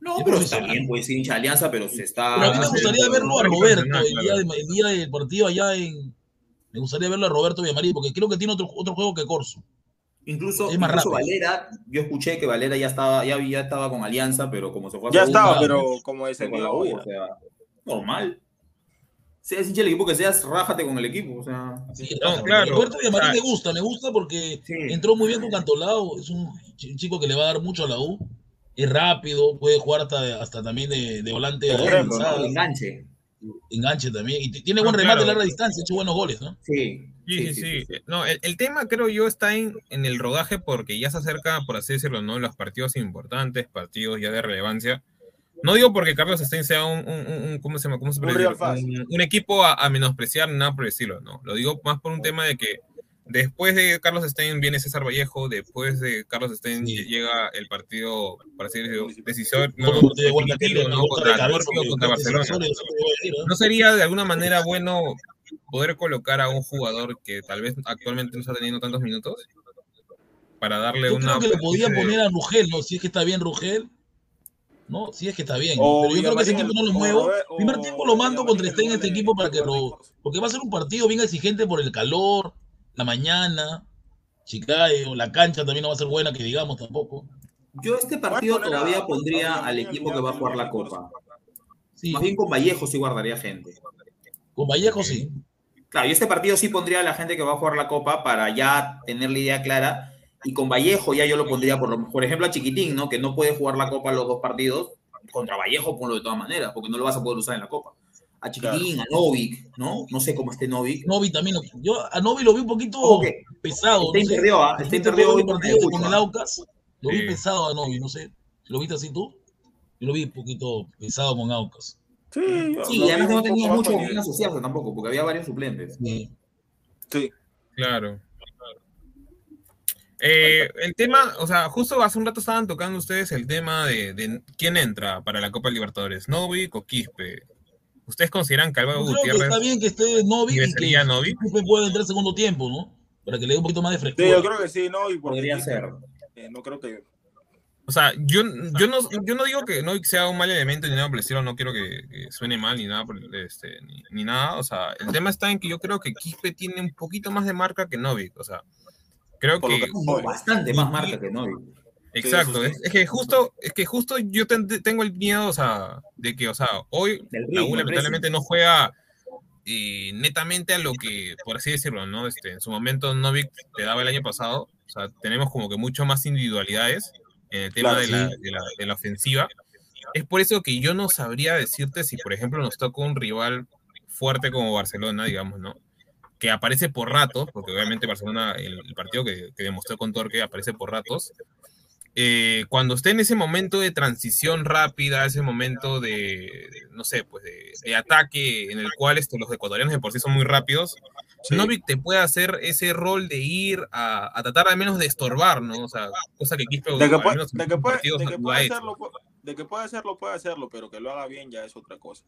No, es pero está bien, pues hincha de Alianza, pero se está. Pero a mí me gustaría verlo a Roberto el día, claro. de- el día del partido allá en. Me gustaría verlo a Roberto Villamarín, porque creo que tiene otro, otro juego que Corso. Incluso, Es más incluso rápido. Valera, yo escuché que Valera ya estaba, ya, ya estaba con Alianza, pero como se fue a Ya segunda, estaba, pero como fue a la. U, o sea, normal. Seas hincha del equipo que seas, rájate con el equipo, o sea. Sí, No, claro. Roberto Villamarín Ah. me gusta, me gusta porque Sí. entró muy bien con Cantolao, es un ch- chico que le va a dar mucho a la U, es rápido, puede jugar hasta, hasta también de, de volante ejemplo, ¿no? enganche. enganche también, y tiene buen remate claro. a larga distancia, ha hecho buenos goles, ¿no? Sí. Sí, sí, sí. No, el, el tema creo yo está en, en el rodaje porque ya se acerca, por así decirlo, ¿no? Los partidos importantes, partidos ya de relevancia. No digo porque Carlos Stein sea un, un- un- un- ¿cómo se llama? ¿Cómo se Un. Un, un equipo a, a menospreciar, nada por decirlo, ¿no? Lo digo más por un tema de que después de Carlos Stein viene César Vallejo, después de Carlos Stein Sí. llega el partido, por así decirlo, decisor, no, ¿no? Contra contra Barcelona. ¿No sería de alguna manera bueno poder colocar a un jugador que tal vez actualmente no está teniendo tantos minutos? Para darle Yo una. creo que le podía poner a Rugel, ¿no? Si es que está bien Rugel. No, si es que está bien. Pero yo creo que ese equipo no lo muevo. Primer tiempo lo mando contra Stein este equipo para que lo. Porque va a ser un partido bien exigente por el calor, la mañana, Chicago, la cancha también no va a ser buena, que digamos tampoco. Yo este partido todavía a pondría al equipo que va a jugar la. Copa. Sí, Más bien con Vallejo sí guardaría gente. con Vallejo sí. Claro, y este partido sí pondría a la gente que va a jugar la Copa para ya tener la idea clara. Y con Vallejo ya yo lo pondría, por, lo- por ejemplo, a Chiquitín, ¿no? Que no puede jugar la Copa los dos partidos. Contra Vallejo ponlo de todas maneras, porque no lo vas a poder usar en la Copa. A Chiquitín, a Novik, ¿no? No sé cómo esté Novik. Novi también. lo- Yo a Novi lo vi un poquito que pesado. Stein no sé. ¿ah? Hoy con partido con Ayacucho, el. Aucas. Lo vi Sí. pesado a Novi, no sé. ¿Lo viste así tú? Yo lo vi un poquito pesado con Aucas. Sí, Sí, y además no tenía mucho nivel. asociarse tampoco, porque había varios suplentes. Sí. Sí. Claro. Eh, el tema, o sea, justo hace un rato estaban tocando ustedes el tema de, de quién entra para la Copa Libertadores, Novik o Quispe. ¿Ustedes consideran que Álvaro creo que Gutiérrez está bien que esté Novi y que Novik? Quispe pueda entrar segundo tiempo, ¿no? Para que le dé un poquito más de Sí, frescura. yo creo que sí, ¿no? Y porque Podría Quispe, ser. eh, no creo que. O sea, yo, yo, no, yo no digo que Novik sea un mal elemento ni nada por el estilo, no quiero que, que suene mal ni nada, por el- este, ni, ni nada. O sea, el tema está en que yo creo que Quispe tiene un poquito más de marca que Novik. O sea, creo Por que bastante más marca que Novik. Exacto, Sí, es, sí, es que justo, es que justo yo ten- tengo el miedo, o sea, de que, o sea, hoy Del la U lamentablemente no juega eh, netamente a lo que, por así decirlo, ¿no? Este, en su momento Novik te daba el año pasado, o sea, tenemos como que mucho más individualidades en el tema Claro, de, la, de, la, de la ofensiva. Es por eso que yo no sabría decirte si, por ejemplo, nos toca un rival fuerte como Barcelona, digamos, ¿no? Que aparece por ratos, porque obviamente Barcelona, el, el partido que, que demostró con Torque, aparece por ratos. Eh, cuando esté en ese momento de transición rápida, ese momento de, no sé, pues de, de ataque en el cual este, los ecuatorianos de por sí son muy rápidos, Novik te puede hacer ese rol de ir a, a tratar al menos de estorbar, ¿no? O sea, cosa que Quispe De que, puede, de que puede, de que puede hecho. de que puede hacerlo, puede hacerlo, pero que lo haga bien ya es otra cosa.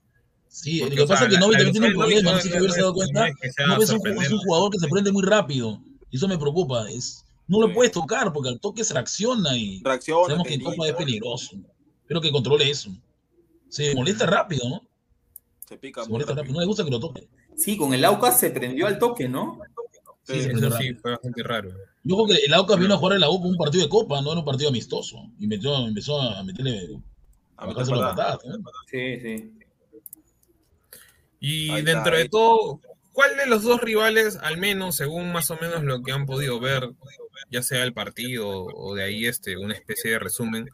Sí, Porque, lo que pasa es que la- Novi la también tiene un problema, no sé si no- hubiera no dado cuenta. no es que sea Novi es un, es sorprendente. un jugador que se prende muy rápido. Y eso me preocupa. Es, no lo Sí. puedes tocar porque al toque se reacciona y Reacciona, sabemos te que en Copa es peligroso. Espero que controle eso. Se molesta rápido, ¿no? se pica Se molesta rápido. rápido. No le gusta que lo toque. Sí, con el Aucas se prendió al toque, ¿no? Sí, Sí, se Eso sí, fue bastante raro. Yo creo que el Aucas vino a jugar en la U con un partido de Copa, no era un partido amistoso. Y metió, empezó a meterle A a meter. Sí, sí. Y dentro de todo, ¿cuál de los dos rivales, al menos según más o menos lo que han podido ver, ya sea el partido o de ahí este, una especie de resumen,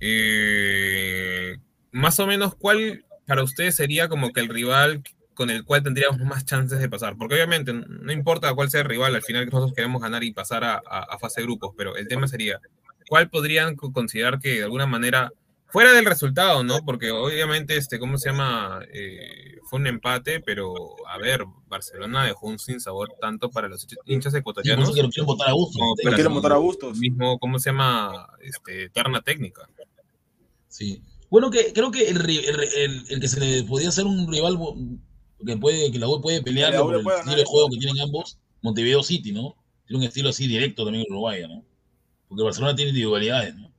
eh, más o menos cuál para ustedes sería como que el rival con el cual tendríamos más chances de pasar? Porque obviamente no importa cuál sea el rival, al final nosotros queremos ganar y pasar a, a- a fase de grupos, pero el tema sería, ¿cuál podrían co- considerar que de alguna manera Fuera del resultado, ¿no? Porque obviamente, este, ¿cómo se llama? Eh, fue un empate, pero a ver, Barcelona dejó un sinsabor tanto para los hinchas Sí, ecuatorianos lo quieren votar a gusto. para quieren votar a gustos. mismo, ¿cómo se llama? Este, terna técnica. Sí. Bueno, que creo que el, ri- el, el- el que se le podía hacer un rival que puede que la U puede pelear por el puede estilo de juego que tienen ambos, Montevideo City, ¿no? Tiene un estilo así directo también en Uruguay, ¿no? Porque Barcelona tiene individualidades, ¿no?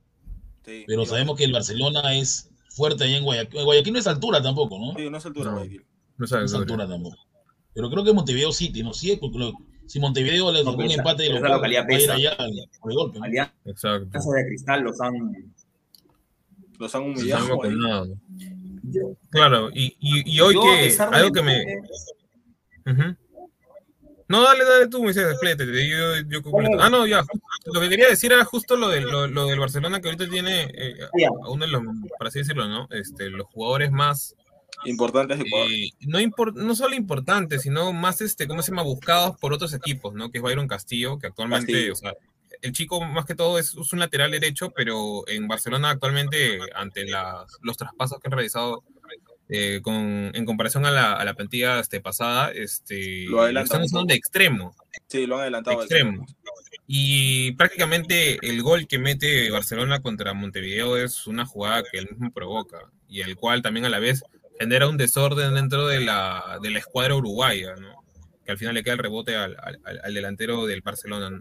Sí, Pero y- sabemos que el Barcelona es fuerte allá en Guayaquil. Guayaquil no es altura tampoco, ¿no? Sí, no es altura, No. Guayaquil. No es altura tampoco. Pero creo que Montevideo City, ¿no? Sí, porque lo- si Montevideo le No, sacó un empate los esa localidad va a ir pesa. allá por el golpe, ¿no? Alianza Exacto. de Cristal los han. Los han humillado. ahí. Claro, y, y, y hoy Yo, que algo que me... Ujú. No, dale, dale tú, Moisés, desplétate. Yo, yo completo. Ah, no, ya. Lo que quería decir era justo lo del, lo, lo del Barcelona que ahorita tiene eh, a uno de los, por así decirlo, ¿no? Este, los jugadores más, Importantes de eh, no, impor- no solo importantes, sino más, este, ¿cómo se llama? Buscados por otros equipos, ¿no? Que es Byron Castillo, que actualmente, Castillo. o sea, el chico más que todo es, es un lateral derecho, pero en Barcelona actualmente, ante las, los traspasos que han realizado eh, con, en comparación a la, a la plantilla este, pasada, este, Lo están usando de extremo Sí, lo han adelantado. al extremo. Y prácticamente el gol que mete Barcelona contra Montevideo es una jugada que él mismo provoca y el cual también a la vez genera un desorden dentro de la, de la escuadra uruguaya, ¿no? que al final le queda el rebote al, al- al- al delantero del Barcelona. ¿no?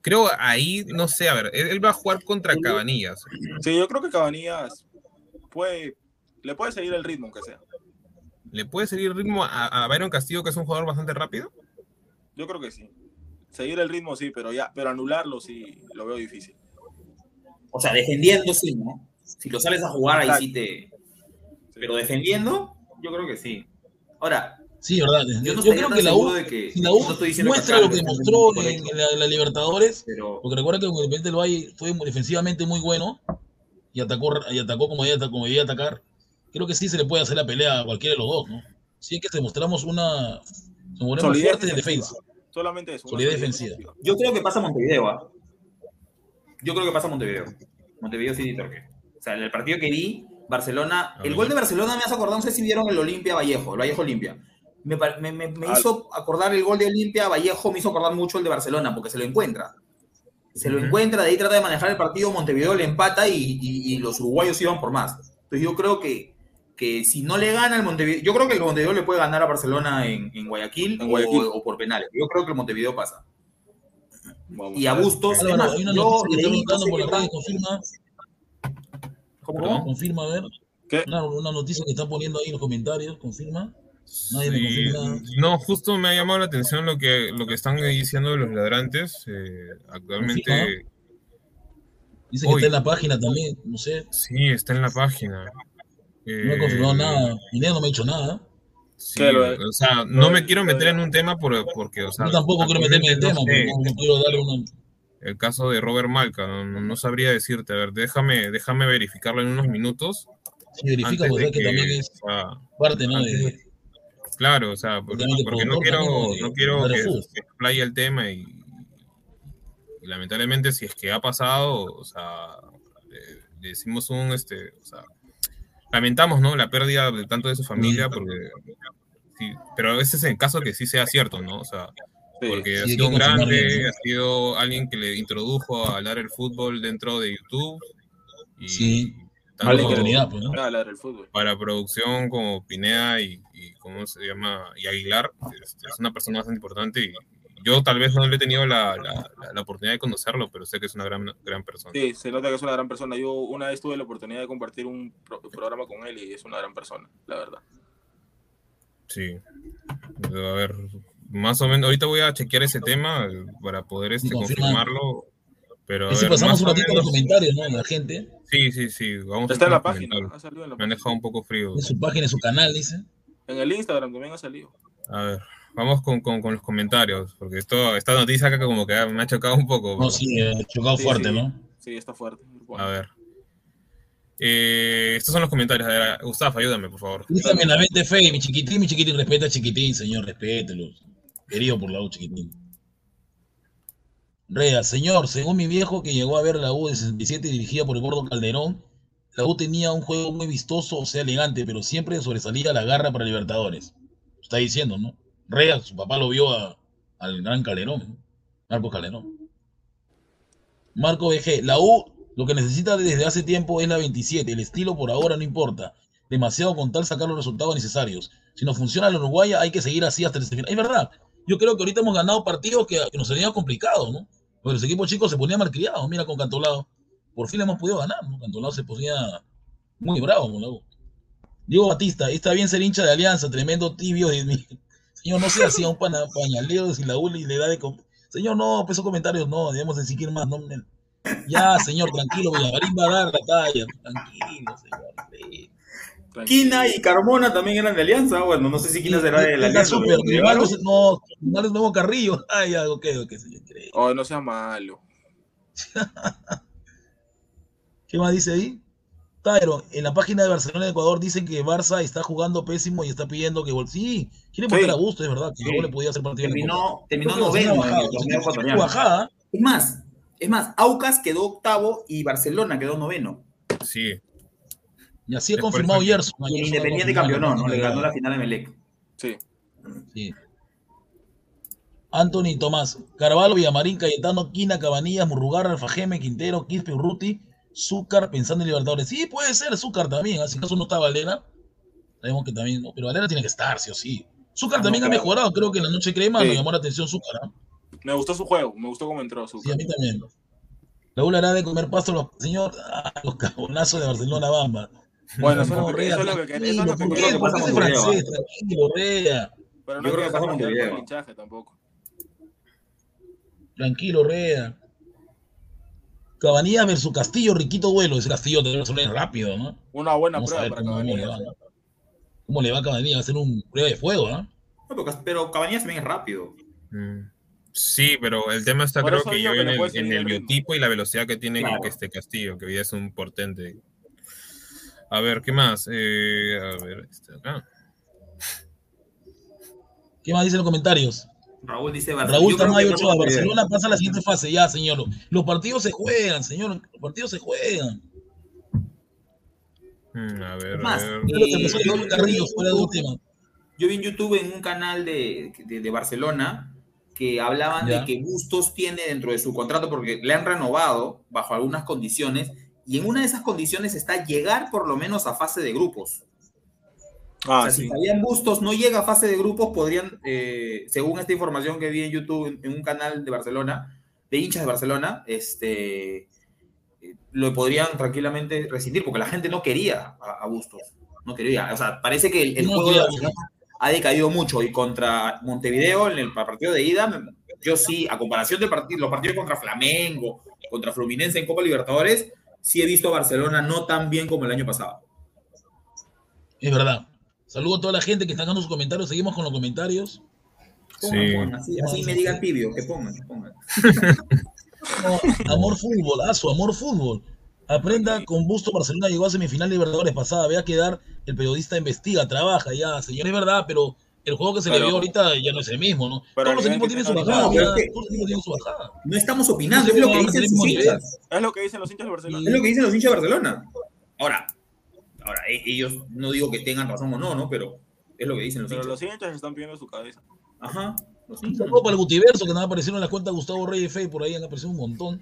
Creo ahí, no sé, a ver, él, él va a jugar contra Cabanillas. Sí, yo creo que Cabanillas puede, le puede seguir el ritmo, aunque sea. ¿Le puede seguir el ritmo a, a Byron Castillo, que es un jugador bastante rápido? Yo creo que sí. Seguir el ritmo sí, pero ya, pero anularlo sí lo veo difícil. O sea, defendiendo sí, ¿no? Si lo sales a jugar, ahí sí te. Pero defendiendo, yo creo que sí. Ahora, Sí, ¿verdad? yo Yo, no creo estaría que la U, que. si la U no estoy diciendo muestra lo que mostró en, la, Libertadores, Pero porque recuerda que Independiente del Valle fue defensivamente muy bueno y atacó, y atacó como, debía, como debía atacar. Creo que sí se le puede hacer la pelea a cualquiera de los dos, ¿no? Sí es que demostramos una Solidez fuerte defensa. Solamente eso. Solidez defensiva. yo creo que pasa Montevideo, ¿ah? Yo creo que pasa Montevideo. Montevideo City Torque. O sea, en el partido que vi, Barcelona. El gol de Barcelona me hace acordar, no sé si vieron el Olimpia Vallejo, el Vallejo Olimpia. Me, pa- me- me- me hizo acordar el gol de Olimpia Vallejo, me hizo acordar mucho el de Barcelona, porque se lo encuentra. Se lo encuentra, de ahí trata de manejar el partido, Montevideo le empata y, y- y los uruguayos iban por más. Entonces yo creo que, que si no le gana el Montevideo, yo creo que el Montevideo le puede ganar a Barcelona en, en Guayaquil, En Guayaquil. O, o por penales. Yo creo que el Montevideo pasa. Vamos Y a. Bustos, yo que leí, no sé por tan- red, confirma, ¿Cómo, confirma, a ver. ¿Qué? Una, una noticia que están poniendo ahí en los comentarios, confirma. Nadie me Sí, confirma no, justo me ha llamado la atención lo que, lo que están diciendo los ladrantes. eh, actualmente, Dice que está en la página también, no sé, sí, está en la página. No he confirmado Eh, nada. Pineda no me ha dicho nada. Sí, ¿Qué, lo de- o sea, no me quiero meter en un tema por, porque, o sea, Yo tampoco quiero meterme en el tema, porque no quiero darle una. el caso de Robert Malca, no, no- no sabría decirte, a ver, déjame, déjame verificarlo en unos minutos. Si verifica, porque sabes que, también es o sea, parte, ¿no? antes De, claro, o sea, porque, porque no quiero, también, ¿no? quiero que se explaye el tema y, y lamentablemente si es que ha pasado, o sea, le, le decimos un, este, o sea, lamentamos, ¿no? La pérdida de tanto de su familia, porque, sí, pero ese es el caso que sí sea cierto, ¿no? O sea, porque ha Sí, sido un grande, ha sido alguien que le introdujo a hablar el fútbol dentro de YouTube. Y Sí, tanto Vale, pues, ¿no? Fútbol. para producción como Pineda y, y cómo se llama y Aguilar este, es una persona bastante importante y yo tal vez no le he tenido la, la- la- la oportunidad de conocerlo pero sé que es una gran gran persona Sí, se nota que es una gran persona. Yo una vez tuve la oportunidad de compartir un pro- programa con él y es una gran persona, la verdad. sí a ver más o menos ahorita voy a chequear ese tema para poder este, confirmarlo pero a Y si ver, pasamos más un ratito en los menos- comentarios, ¿no? La gente. sí sí sí vamos Está a en la página, ha salido en la me han página. dejado un poco frío En su página, en su canal, dice. En el Instagram también ha salido. a ver vamos con, con, con los comentarios porque esto esta noticia acá como que me ha chocado un poco No, sí, eh, chocado Sí, fuerte, sí. ¿no? Sí, está fuerte. A ver. Eh, estos son los comentarios. A ver, Gustavo, ayúdame, por favor. Dígame la mente fe, mi chiquitín, mi chiquitín, respeta a chiquitín, señor, respételo. Querido por la U, chiquitín. Rea, señor, según mi viejo que llegó a ver la U de 67 dirigida por el gordo Calderón, la U tenía un juego muy vistoso, o sea, elegante, pero siempre sobresalía la garra para Libertadores. Está diciendo, ¿no? Rea, su papá lo vio a- al gran Calderón, ¿no? Marco Calderón. Marco BG, la U Lo que necesita desde hace tiempo es la 27. El estilo por ahora no importa. Demasiado con tal sacar los resultados necesarios. Si no funciona la Uruguaya, hay que seguir así hasta el final. Es verdad. Yo creo que ahorita hemos ganado partidos que, nos serían complicados, ¿no? Porque los equipos chicos se ponían malcriados. Mira con Cantolao. Por fin hemos podido ganar, ¿no? Cantolao se ponía muy bravo con la U. Diego Batista, está bien ser hincha de Alianza, tremendo tibio. Señor, no se hacía un pana- pañaleo si la U le da de... Señor, no, esos comentarios no, debemos exigir más. No, me- ya, señor, tranquilo, Villamarín va a dar la talla. Tranquilo, señor. Quina y Carmona también eran de Alianza. Bueno, no sé si Quina será de la Alianza. Grimaldo es- no, es nuevo Carrillo. Ay, ya, ok, ok, señor. Oh, no sea malo. ¿Qué más dice ahí? Tyron, en la página de Barcelona de Ecuador dicen que Barça está jugando pésimo y está pidiendo que Sí, quiere poner Sí. a gusto, es verdad. Que Sí. no le podía hacer partido Terminó, terminó noveno bajada, bajada. Es más, es más, Aucas quedó octavo y Barcelona quedó noveno. Sí. Y así ha confirmado. Gerson. Y el Independiente campeonó, ¿no? Le ganó la final de Melec. Sí. Sí. Anthony Tomás, Carvalho, Villamarín, Cayetano, Quina, Cabanillas, Murrugarra, Alfajeme, Quintero, Quispe, Urruti, Zúcar, pensando en Libertadores. Sí, puede ser Zúcar también, así que eso no está Valera. Sabemos que también, no, pero Valera tiene que estar, sí o sí. Zúcar Ah, también no, ha claro. mejorado, creo que en la noche crema Sí. nos llamó la atención Zúcar. ¿ah? Me gustó su juego, me gustó cómo entró su. Sí, a mí también. Raúl hará de comer pasto los señor, ah, los cabonazos de Barcelona Bamba. Bueno, eso es No, es lo que es tranquilo, quería ¿por qué? ¿Por qué pasar ese por video, francés? Tranquilo, Rea. Pero no creo que pasa con por hinchaje tampoco. Tranquilo, Rea. Cabanillas versus Castillo, Riquito duelo. Ese Castillo de Barcelona es rápido, ¿no? Una buena Vamos a prueba ver para cómo, cómo le va. ¿no? ¿Cómo le va a Cabanillas? Va a ser un prueba de fuego, ¿no? No, pero, pero Cabañas también es rápido. Mm. Sí, pero el tema está Por creo que que en el, en biotipo y la velocidad que tiene Claro. este Castillo, que hoy día es un portente. A ver, ¿qué más? Eh, a ver, este acá. ¿Qué más dicen los comentarios? Raúl dice Barcelona. Raúl Tamayo pasa Ochoa. Barcelona pasa a la siguiente fase, ya, señor. Los partidos se juegan, señor. Los partidos se juegan. Mm, a ver, a más, ver. Eh, yo- con Carrillo, fuera de última. Yo vi en YouTube en un canal de, de- de Barcelona que hablaban Ya. de que Bustos tiene dentro de su contrato, porque le han renovado bajo algunas condiciones, y en una de esas condiciones está llegar por lo menos a fase de grupos. Ah, o sea, sí. si Fabián Bustos no llega a fase de grupos, podrían, eh, según esta información que vi en YouTube en, en un canal de Barcelona, de hinchas de Barcelona, este, eh, lo podrían tranquilamente rescindir, porque la gente no quería a, a Bustos. No quería. O sea, parece que el, el No juego de. Barcelona ha decaído mucho y contra Montevideo en el partido de ida, yo sí, a comparación de partido, los partidos contra Flamengo, contra Fluminense en Copa Libertadores, sí he visto a Barcelona no tan bien como el año pasado. Es verdad. Saludo a toda la gente que está dando sus comentarios. Seguimos con los comentarios. Pongan, Sí. pongan, así, así me digan tibio, que pongan, que pongan. No, amor fútbol, a su amor fútbol. Aprenda con Busto Barcelona llegó a semifinal de Libertadores pasada. Vea quedar el periodista investiga, trabaja ya, señor, es verdad, pero el juego que se le Pero- vio ahorita ya no es el mismo, ¿no? pero Todos los el equipos tienen que su bajada, ahorita- ya, Pero es que- todos los equipos tienen su bajada. No estamos opinando, es lo que dicen sus hinchas. Es lo que dicen los hinchas de Barcelona. Es lo que dicen los hinchas de Barcelona. Ahora, ahora e- ellos no digo que tengan razón o no, ¿no? Pero es lo que dicen los Pero hinchas. los hinchas están pidiendo su cabeza. Ajá. Los Un hinchas. saludo para el Gutiverso, que nada aparecieron en la cuenta de Gustavo Reyes Fey, por ahí han aparecido un montón.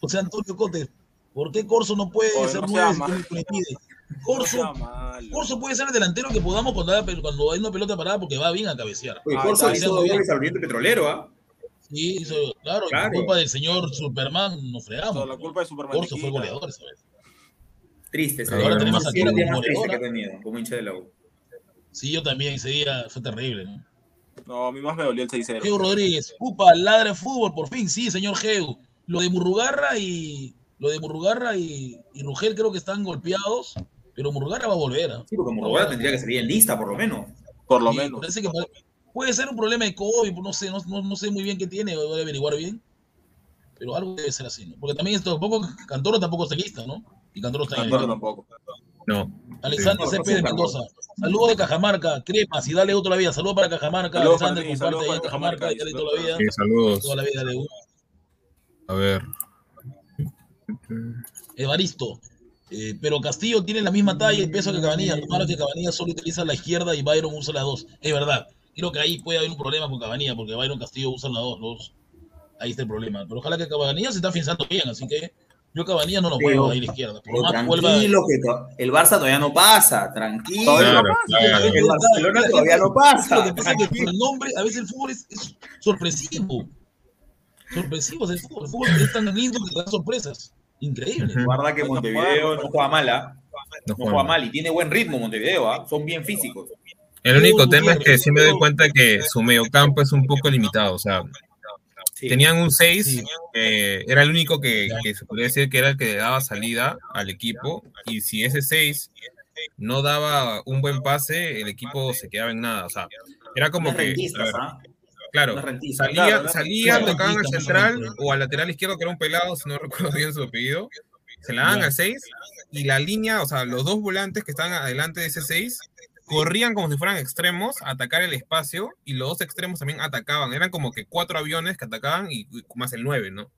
O sea, Antonio Cote, ¿por qué Corso no puede Oye, ser no nueve Corso. Corso puede ser el delantero que podamos cuando, hay una pelota parada porque va bien a cabecear. Oye, Ah, Corso ya, hizo goles al Oriente Petrolero, ¿ah? Sí, hizo, claro, Claro. por culpa del señor Superman nos O fregamos. sea, la culpa de Superman. Corso fue goleador, ¿sabes? Triste, Pero ahora tenemos a como más triste que he tenido como hincha de la U. Sí, yo también, ese día fue terrible, ¿no? No, a mí más me dolió el 6-0. Geu Rodríguez, upa, ladra de fútbol, por fin, sí, señor Geu. Lo de Murrugarra y lo de Murrugarra y, y Rugel creo que están golpeados, pero Murrugarra va a volver. ¿ah? Sí, porque Murrugarra tendría que salir en lista, por lo menos. Por lo Sí, menos. parece que puede, puede ser un problema de COVID, no sé, no, no- no sé muy bien qué tiene, voy a averiguar bien. Pero algo debe ser así, ¿no? Porque también esto, tampoco, Cantoro tampoco está lista, ¿no? Y Cantoro está Cantoro tampoco. No. Alexander Sí. Cepeda Mendoza. Saludos de Cajamarca, cremas y dale la vida. Saludos para Cajamarca, Saludos Alexander, ti, comparte saludos ahí Cajamarca, Cajamarca, y dale toda la vida. Sí, saludos. Toda la vida de. A ver. Evaristo. Eh, pero Castillo tiene la misma talla y peso que Cabanilla. Claro que Cabanilla solo utiliza la izquierda y Byron usa la dos. Es verdad. Creo que ahí puede haber un problema con Cabanilla porque Byron Castillo usan la dos. Los, ahí está el problema. Pero ojalá que Cabanilla se está afianzando bien, así que Yo Cabanilla no lo muevo ahí a la izquierda. Por más tranquilo, que to- el Barça todavía no pasa, tranquilo. Claro, El claro. Barcelona todavía no Lo pasa. que pasa es que por el nombre, a veces el fútbol es, es sorpresivo. Sorpresivo es el fútbol. El fútbol es tan lindo que te da sorpresas. Increíble. Guarda que Montevideo no juega mal, ¿ah? No No juega mal y tiene buen ritmo Montevideo, ¿ah? Son bien físicos. El único tema es que sí me doy cuenta que su mediocampo es un poco limitado. O sea, tenían un 6, que era el único que, que se podría decir que era el que daba salida al equipo. Y si ese 6 no daba un buen pase, el equipo se quedaba en nada. O sea, era como que. ver, ¿ah? Claro, salía, salía, tocaban al central o al lateral izquierdo, que era un pelado, si no recuerdo bien su apellido. Se la daban al 6 y la línea, o sea, los dos volantes que estaban adelante de ese 6 corrían como si fueran extremos a atacar el espacio y los dos extremos también atacaban. Eran como que cuatro aviones que atacaban y, y más el 9, ¿no?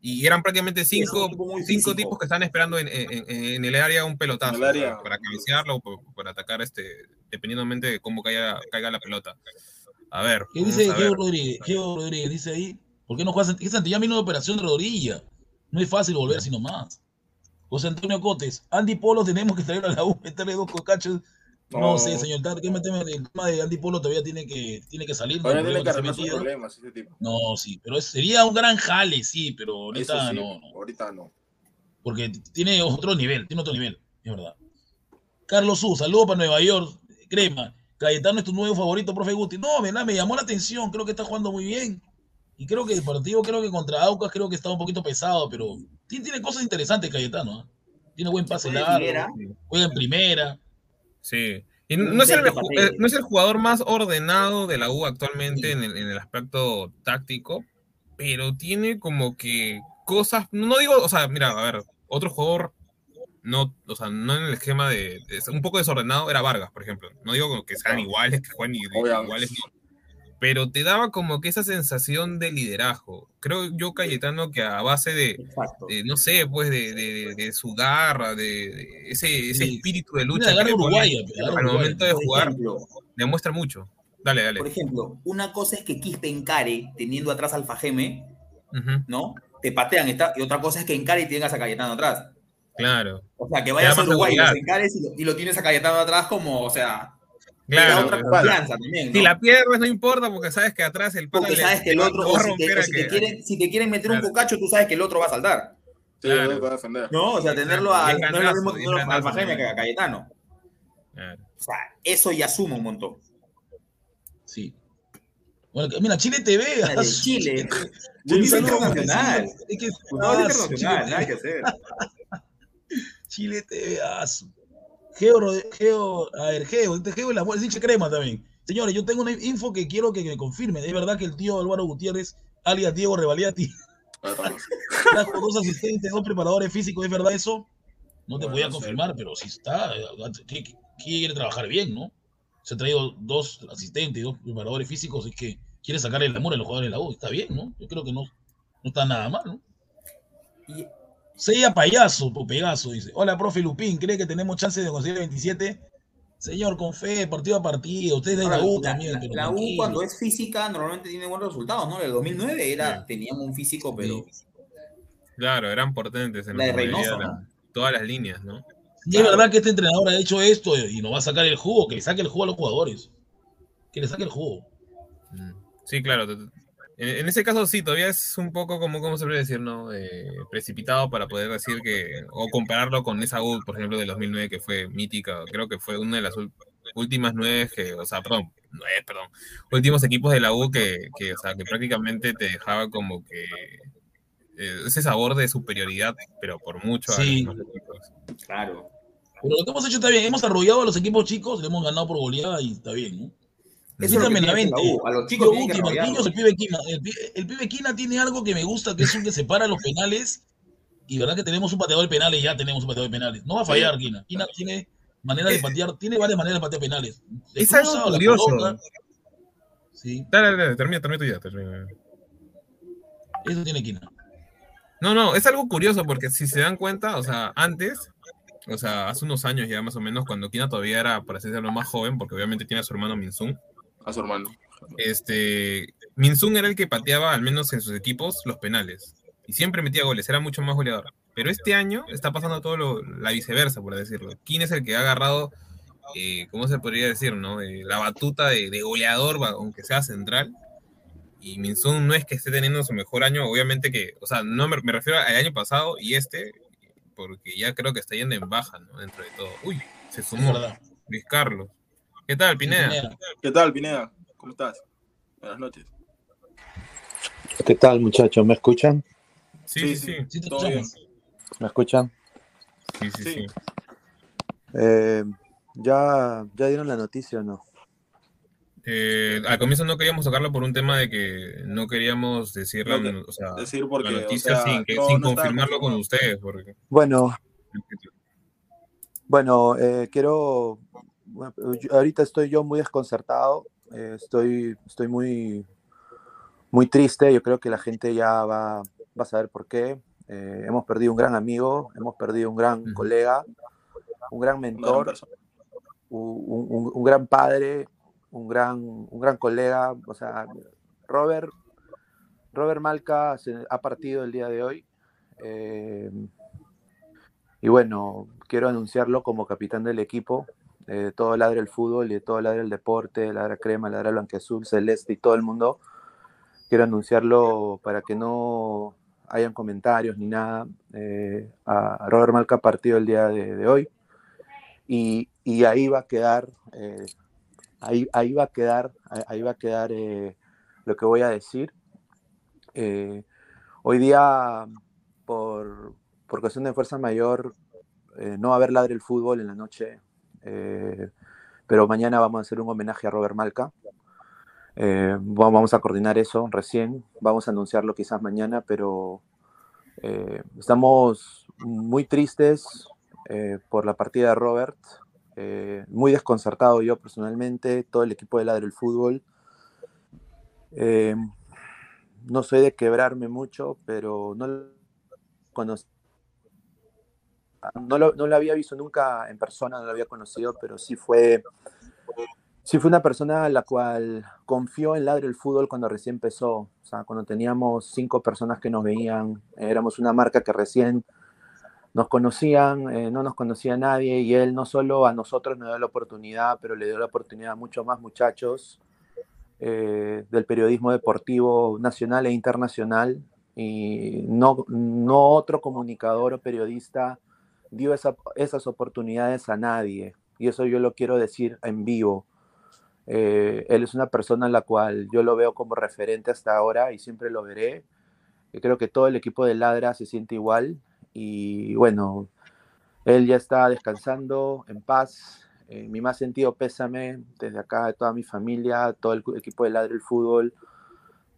Y eran prácticamente cinco, cinco tipos que están esperando en, en- en- el área un pelotazo el área. para, para cabecearlo o para atacar, este, dependientemente de cómo caiga, caiga la pelota. A ver. ¿Qué dice. Geo Rodríguez? Geo Rodríguez dice ahí. ¿Por qué no juegas? Es Santillán vino de operación de rodilla. No es fácil volver sino más. José Antonio Cotes. Andy Polo tenemos que traer a la U, meterle dos cocachos. No, No. sé, señor Tar, ¿qué meteme? El tema de Andy Polo todavía tiene que, tiene que salir. ¿no? Todavía tiene que arreglar sus ha metido. problemas ese tipo. No, sí, pero es- sería un gran jale, sí, pero ahorita sí, no, no. ahorita no. Porque tiene otro nivel, tiene otro nivel, es verdad. Carlos U, saludo para Nueva York, crema. Cayetano es tu nuevo favorito, profe Guti. No, verdad, me llamó la atención, creo que está jugando muy bien. Y creo que el partido, creo que contra Aucas, creo que está un poquito pesado, pero tiene, tiene cosas interesantes Cayetano. ¿ah? Tiene buen pase largo, juega en primera. Sí. Y no es, el, eh, no es el jugador más ordenado de la U actualmente en el, en el aspecto táctico, pero tiene como que cosas, no digo, o sea, mira, a ver, otro jugador, no, o sea, no en el esquema de, de- un poco desordenado, era Vargas, por ejemplo. No digo que sean iguales, que jueguen iguales, no. Pero te daba como que esa sensación de liderazgo. Creo yo, Cayetano, que a base de, no sé, pues de, de- de su garra, de, ese, espíritu de lucha que uruguaya, al momento de jugar, demuestra mucho. Dale, dale. por ejemplo, una cosa es que Quispe encare teniendo atrás al Fajeme, ¿no? Te patean, está, y otra cosa es que encare y tengas a Cayetano atrás. Claro, O sea, que vayas a Uruguay los encares y lo, y lo tienes a Cayetano atrás como, o sea, claro. otra o sea, confianza también, Si ¿no? la pierdes no importa porque sabes que atrás el Porque le- sabes que el otro, o si te, o si quieren, si te quieren meter un cocacho, tú sabes que el otro va a saltar. Sí, Claro. no defender. No, o sea, tenerlo a, es no es lo mismo es tenerlo al Fajeme que a Cayetano. Claro. O sea, eso ya suma un montón. Sí. Bueno, mira, Chile TV. La de Chile. Chile saludo internacional. es que- ah, internacional, Chile nada que hacer. Chile TV. ah, su- Geo, Geo, a ver, Geo, este Geo es la dice crema también. Señores, yo tengo una info que quiero que me confirmen. ¿Es verdad que el tío Álvaro Gutiérrez, alias Diego Revaliati, trajo dos asistentes, dos preparadores físicos? ¿Es verdad eso? No te Bueno, podía confirmar, pero si está, quiere trabajar bien, ¿no? Se ha traído dos asistentes, dos preparadores físicos, es que quiere sacar el amor a los jugadores de la U. Está bien, ¿no? Yo creo que no, no está nada mal, ¿no? Y- Sella Payaso, Pegaso, dice. Hola, profe Lupín, ¿cree que tenemos chance de conseguir el 27? Señor, con fe, partido a partido. Ustedes de la U la, también. la- pero la U tranquilo. cuando es física normalmente tiene buenos resultados, ¿no? En el 2009 era, Sí. teníamos un físico, pero Claro, eran potentes en La de todas las líneas, ¿no? Y es verdad que este entrenador ha hecho esto y nos va a sacar el jugo, que le saque el jugo a los jugadores. Que le saque el jugo. Sí, claro. En, en ese caso sí, todavía es un poco como, ¿cómo se puede decir, no? Eh, precipitado para poder decir que, o compararlo con esa U, por ejemplo, del 2009 que fue mítica, creo que fue una de las últimas nueve que, o sea, perdón, nueve, perdón, últimos equipos de la U que, que, o sea, que prácticamente te dejaba como que eh, ese sabor de superioridad, pero por mucho a Sí. los demás equipos. claro. Pero lo que hemos hecho está bien. Hemos arrollado a los equipos chicos, le hemos ganado por goleada y está bien, ¿no? Eso Dígame la tiene que hacer mente. la U. A los chicos Yo, que. Marquinhos, el pibe Quina. El, pi- el pibe Quina tiene algo que me gusta, que es un que separa los penales. Y verdad que tenemos un pateador de penales, ya tenemos un pateador de penales. No va a fallar, Quina. Quina tiene manera de patear, tiene varias maneras de patear penales. De Es algo curioso. Sí, Dale, dale, termina, termina tu idea, termina. eso tiene Quina. No, no, es algo curioso porque si se dan cuenta, o sea, antes, o sea, hace unos años ya más o menos, cuando Kina todavía era, por así decirlo, más joven, porque obviamente tiene a su hermano Minsun, A su hermano. este, Minsun era el que pateaba, al menos en sus equipos, los penales. Y siempre metía goles, era mucho más goleador. Pero este año está pasando todo lo, la viceversa, por decirlo. ¿Quién es el que ha agarrado, eh, ¿cómo se podría decir, no? Eh, la batuta de, de goleador, aunque sea central. Y Minson no es que esté teniendo su mejor año, obviamente que, o sea, no me, me refiero al año pasado y este, porque ya creo que está yendo en baja, ¿no? Dentro de todo. Uy, se sumó. Luis Carlos. ¿Qué tal, Pineda? ¿Qué tal, Pineda? ¿Cómo estás? Buenas noches. ¿Qué tal, muchachos? ¿Me escuchan? Sí, sí, sí. Todo bien. ¿Me escuchan? Sí, sí, Sí. sí. Eh, ¿ya, ¿Ya dieron la noticia o no? Eh, al comienzo no queríamos tocarlo por un tema de que no queríamos decir la, No, o sea, Decir porque, la o noticia sea, sin, que- no- sin no estaba confirmarlo con ustedes. Porque... Bueno, bueno, eh, quiero. Bueno, yo- ahorita estoy yo muy desconcertado. eh, estoy, estoy muy, muy triste. Yo creo que la gente ya va, va a saber por qué. Eh, hemos perdido un gran amigo, hemos perdido un gran colega, un gran mentor, un, un- un gran padre, un gran, un gran colega. O sea, Robert, Robert Malca se ha partido el día de hoy. eh, y bueno, quiero anunciarlo como capitán del equipo. Eh, todo ladra el fútbol y de todo ladra el deporte, ladra crema, ladra blanqueazul, celeste y todo el mundo. Quiero anunciarlo para que no hayan comentarios ni nada. eh, a Robert Malca partido el día de, de hoy y, y ahí va a quedar, eh, ahí, ahí va a quedar, ahí- va a quedar eh, lo que voy a decir. Hoy día, por, por cuestión de fuerza mayor, no va a haber ladre el fútbol en la noche, eh, pero mañana vamos a hacer un homenaje a Robert Malca. Eh, va- vamos a coordinar eso recién, vamos a anunciarlo quizás mañana, pero eh, estamos muy tristes por la partida de Robert, muy desconcertado yo personalmente, todo el equipo de Ladre el Fútbol. No soy de quebrarme mucho, pero no lo conocí. No lo, no lo había visto nunca en persona, no lo había conocido, pero sí fue, sí fue una persona a la cual confió en Ladre el Fútbol cuando recién empezó. O sea, cuando teníamos cinco personas que nos veían, éramos una marca que recién nos conocían, eh, no nos conocía nadie y él no solo a nosotros nos dio la oportunidad, pero le dio la oportunidad a muchos más muchachos eh, del periodismo deportivo nacional e internacional y no, no otro comunicador o periodista dio esa- esas oportunidades a nadie y eso yo lo quiero decir en vivo. Eh, él es una persona a la cual yo lo veo como referente hasta ahora y siempre lo veré. Y creo que todo el equipo de Ladra se siente igual y bueno, él ya está descansando en paz. Eh, mi más sentido pésame desde acá de toda mi familia, todo el equipo de Ladre el Fútbol,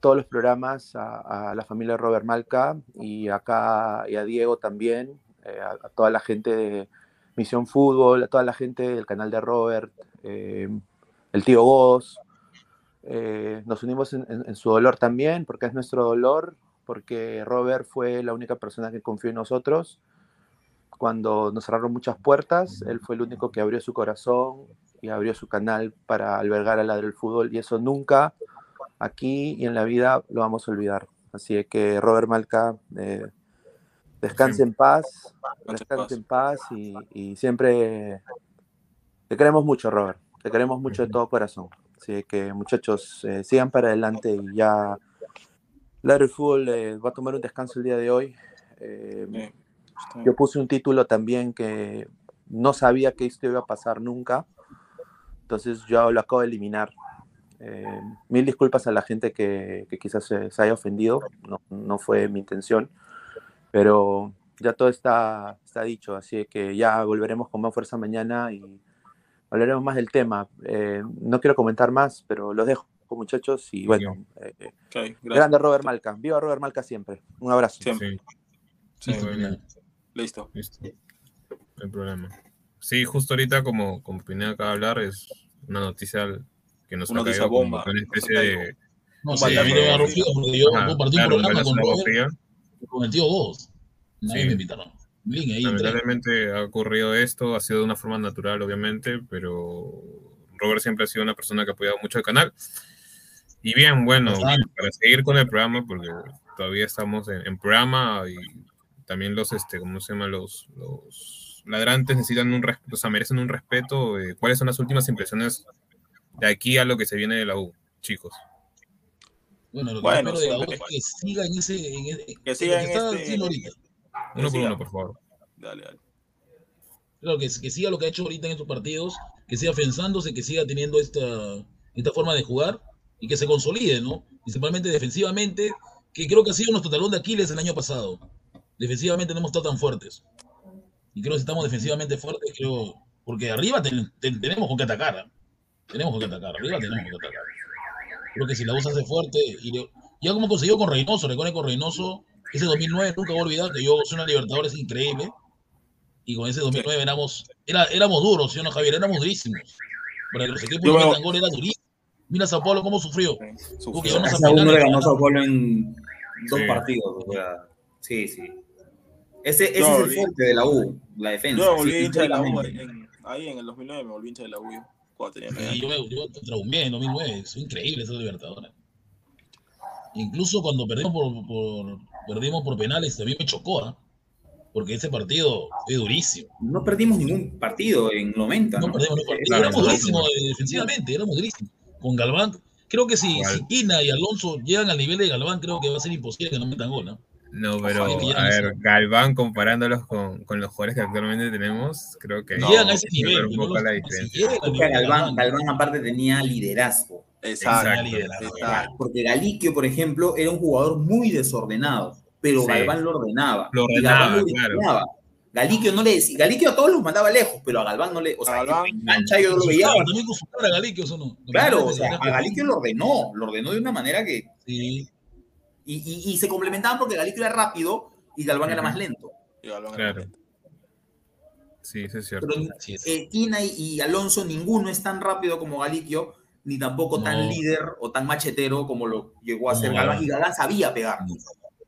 todos los programas, a, a la familia Robert Malca y acá y a Diego también, eh, a, toda la gente de Misión Fútbol, a toda la gente del canal de Robert, eh, el tío Godos. Eh, nos unimos en, su dolor también, porque es nuestro dolor, porque Robert fue la única persona que confió en nosotros. Cuando nos cerraron muchas puertas, él fue el único que abrió su corazón y abrió su canal para albergar al Ladre del Fútbol, y eso nunca aquí y en la vida lo vamos a olvidar. Así que Robert Malca, descanse en paz, descanse en paz y, y siempre te queremos mucho, Robert. Te queremos mucho de todo corazón. Así que muchachos, eh, sigan para adelante y ya el Fútbol eh, va a tomar un descanso el día de hoy. Eh, yo puse un título también que no sabía que esto iba a pasar nunca. Entonces yo lo acabo de eliminar. Eh, mil disculpas a la gente que, que quizás se, se haya ofendido. No, no fue mi intención. Pero ya todo está, está dicho. Así que ya volveremos con más fuerza mañana y hablaremos más del tema. Eh, no quiero comentar más, pero los dejo, muchachos. Y bueno, eh, gracias. grande Robert Malca. Viva Robert Malca siempre. Un abrazo. Siempre. Sí, Sí, Listo. listo. No hay problema. Sí, justo ahorita, como, como Pineda acaba de hablar, es una noticia que nos Una ha noticia caído como bomba, que una ha especie de... No sé, a mí balazo me frío porque yo compartí claro, un programa con Robert, fría. Con el tío Vos. Nadie Sí. me invitaron. Link ahí entré. Lamentablemente ha ocurrido esto, ha sido de una forma natural, obviamente, pero Robert siempre ha sido una persona que ha apoyado mucho el canal. Y bien, bueno, Bastante. para seguir con el programa, porque todavía estamos en, en programa y también los, este, ¿cómo se llama? Los, los ladrantes necesitan un respeto, o sea, merecen un respeto. eh, ¿Cuáles son las últimas impresiones de aquí a lo que se viene de la U, chicos? Bueno, lo que Bueno, espero de la es que siga en ese. En, en- Que en siga lo en que está este- haciendo ahorita. Uno por siga. uno, por favor. Dale, dale. Claro, que, que siga lo que ha hecho ahorita en estos partidos, que siga afianzándose, que siga teniendo esta, esta forma de jugar y que se consolide, ¿no? Principalmente defensivamente, que creo que ha sido nuestro talón de Aquiles el año pasado. Defensivamente no hemos estado tan fuertes. Y creo que si estamos defensivamente fuertes, creo. Porque arriba ten- ten- tenemos con qué atacar. ¿ah? Tenemos con qué atacar. Arriba tenemos con qué atacar. Creo que si la USA hace fuerte. Y le- ya como consiguió con Reynoso, recuerden con Reynoso, ese 2009 nunca voy a olvidar que yo soy una Libertadores increíble. Y con ese 2009 éramos, era, éramos duros, ¿sí o no, Javier? Éramos durísimos. Para que los equipos Yo que veo- metan gol era durísimo. Mira Sao Paulo cómo sufrió. Sufrió. Porque Esa uno le ganó Sao Paulo en dos Sí. partidos. o sea, sí, sí. Ese, ese Yo es el fuerte de la U, la defensa. Yo volví sí, hincha de la U en- ahí en el 2009, me volví hincha de la U. yo, Cuando tenía nueve Y yo, yo traumé en 2009. Es increíble esa Libertadores. Incluso cuando perdimos por, por- perdimos por penales, también me chocó, ¿ah? Porque ese partido fue durísimo. No perdimos ningún partido en 90. No ¿no? perdimos ningún partido. Claro, éramos durísimos eh, defensivamente, éramos durísimos. Con Galván, creo que si Quina y Alonso llegan al nivel de Galván, creo que va a ser imposible que no metan gol, ¿no? No, pero Ojalá a a ver, Galván comparándolos con, con los jugadores que actualmente tenemos, creo que Llegan a ese nivel. un no poco los- la si diferencia. Galván, aparte tenía liderazgo. Exacto. Exacto. exacto. Porque Galiquio, por ejemplo, era un jugador muy desordenado, pero Sí. Galván lo ordenaba. Lo ordenaba, lo claro. Galiquio no le decía, Galiquio a todos los mandaba lejos, pero a Galván no le, o sea, A cancha yo no lo veía. también con su cara, Galiquio, ¿o no? Claro, o sea, a Galiquio lo ordenó, lo ordenó de una manera que. Sí. Y, y- y se complementaban porque Galiquio era rápido y Galván era más lento. Y Galván Claro. era- Sí, eso es cierto. Pero eh, Quina y, y Alonso, ninguno es tan rápido como Galiquio, ni tampoco tan líder o tan machetero como lo llegó a ser No. Galván. Y Galván sabía pegar.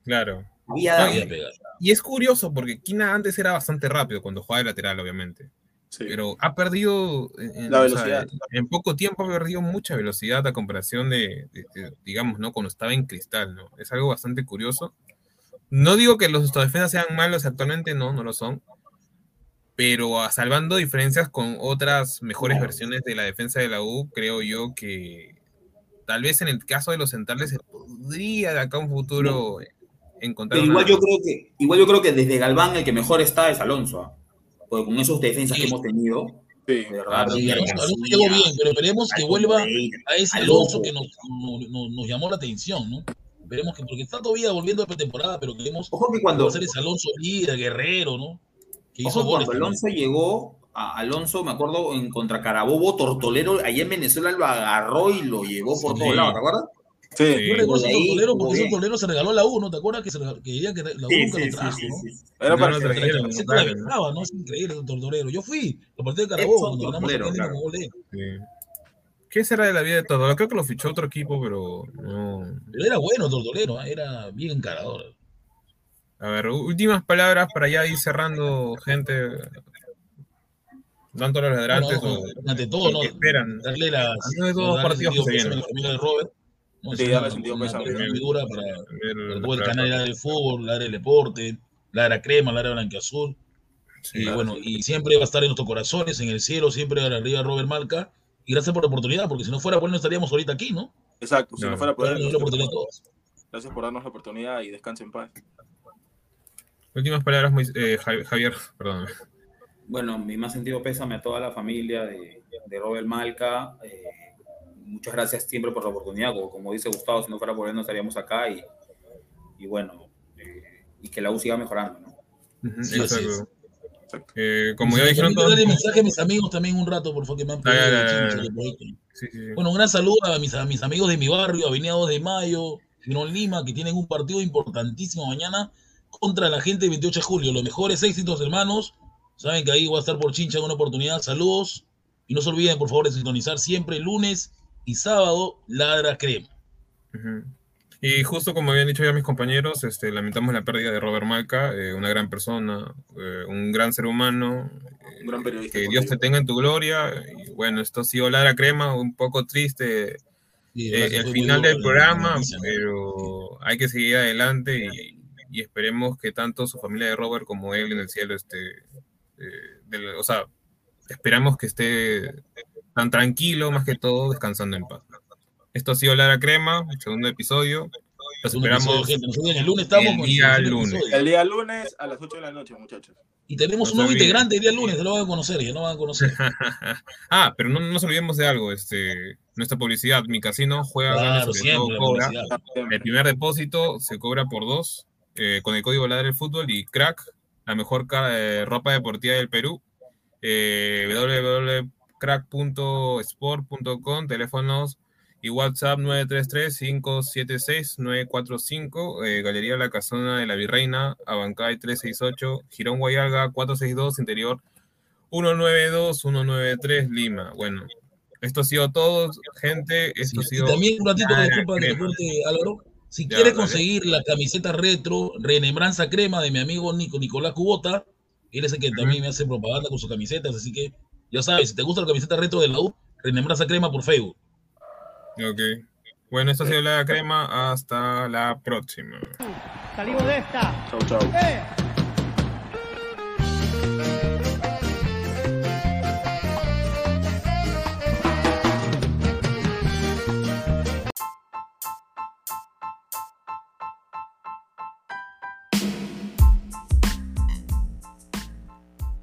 Claro. Sabía No, pegar. Y es curioso porque Kina antes era bastante rápido cuando jugaba de lateral, obviamente. Sí. Pero ha perdido, en, o sea, velocidad. en poco tiempo ha perdido mucha velocidad a comparación de, de- de, digamos, ¿no? Cuando estaba en cristal, ¿no? Es algo bastante curioso. No digo que los defensas sean malos actualmente, no, no lo son. Pero a- salvando diferencias con otras mejores versiones de la defensa de la U, creo yo que tal vez en el caso de los centrales se podría de acá un futuro encontrar Pero igual una- yo creo que, igual yo creo que desde Galván el que mejor está es Alonso. Porque con esos defensas que hemos tenido, Sí. llegó bien, pero esperemos que vuelva a ese Alonso. Que nos, nos, nos- nos llamó la atención, ¿no? Esperemos que, porque está todavía volviendo a pretemporada, pero queremos Ojo que cuando, ser ese Alonso líder, guerrero, ¿no? Que hizo ojo, goles cuando también. Alonso llegó, a Alonso, me acuerdo, en contra Carabobo, Tortolero, allá en Venezuela lo agarró y lo llevó por Sí. todos lados, ¿te acuerdas? Sí. Yo recuerdo de tortolero jugó porque ese bien. tortolero se regaló la U, ¿no? ¿Te acuerdas que, se regaló- que diría que la U nunca lo trajo, ¿no? Era No para lo que- trajeron. La camiseta claro. la besaba, ¿no? Es increíble ese tortolero. Yo fui, los partidos de Carabobo, cuando ganamos con gol de él. Sí. ¿Qué será de la vida de todo? Creo que lo fichó otro equipo, pero no. Pero era bueno tortolero, ¿eh? era bien encarador. A ver, últimas palabras para ya ir cerrando, gente. Tanto a los ladrantes Bueno, o ante todo, ¿no? esperan. Darle las No hay dos darle partidos que se vienen. Sí, es pésame. muy dura para, para el canal del fútbol, la área del deporte, la era crema, la era blanqueazul. Sí, y claro, bueno, y siempre va a estar en nuestros corazones, en el cielo, siempre arriba Robert Malca. Y gracias por la oportunidad, porque si no fuera por él no estaríamos ahorita aquí, ¿no? Exacto, si No. no fuera por él, oportunidad a todos. Gracias por darnos la oportunidad y descanse en paz. Últimas palabras, eh, Javi- Javier, perdón. Bueno, mi más sentido pésame a toda la familia de, de Robert Malca. eh, muchas gracias siempre por la oportunidad. Como, como dice Gustavo, si no fuera por él no estaríamos acá. Y, y bueno, eh, y que la U siga mejorando. ¿no? Sí. Eh, como ya dijeron todos. darle mensaje a mis amigos también un rato, por favor, que me han pedido el. Bueno, un gran saludo a mis, a mis amigos de mi barrio, Avenida 2 de Mayo, Girón Lima, que tienen un partido importantísimo mañana contra la gente de 28 de julio. Los mejores éxitos, hermanos. Saben que ahí voy a estar por chincha en una oportunidad. Saludos. Y no se olviden, por favor, de sintonizar siempre lunes y sábado Ladra Crema. Y justo como habían dicho ya mis compañeros, este, lamentamos la pérdida de Robert Malca, eh, una gran persona, eh, un gran ser humano. eh, Un gran periodista Que Dios te tenga en tu gloria. Y bueno, esto ha sido Lara Crema, un poco triste Sí, eh, el final del programa, noticia, ¿no? pero hay que seguir adelante y y esperemos que tanto su familia de Robert como él en el cielo esté, eh, del- o sea, esperamos que esté tan tranquilo, más que todo, descansando en paz. Esto ha sido Lara Crema, el segundo episodio. Los esperamos episodio, gente. Nosotros el lunes estamos el con día lunes. episodio. El día lunes a las 8 de la noche, muchachos. Y tenemos No un nuevo olviden. integrante el día lunes, ya lo van a conocer, ya no van a conocer. ah, pero no no nos olvidemos de algo, este, nuestra publicidad, mi casino juega Claro, siempre todo cobra. El primer depósito se cobra por dos, eh, con el código Ladra del Fútbol y Crack, la mejor eh, ropa deportiva del Perú. Eh, www.crack.sport.com, teléfonos y WhatsApp 933-576-945, eh, Galería La Casona de la Virreina, Abancay 368, Girón Guayaga 462, Interior 192-193, Lima. Bueno, esto ha sido todo, gente. Esto ha Y sido. también un ratito, Lara disculpa que te Crema. corte, Álvaro. Si Ya, quieres dale. conseguir la camiseta retro, Remembranza Crema de mi amigo Nico, Nicolás Cubota, él es el que también me hace propaganda con sus camisetas, así que ya sabes, si te gusta la camiseta retro de la U, Remembranza Crema por Facebook. Ok. Bueno, esto ha sido la crema. Hasta la próxima. Salimos de esta. Chau, chau. ¡Eh!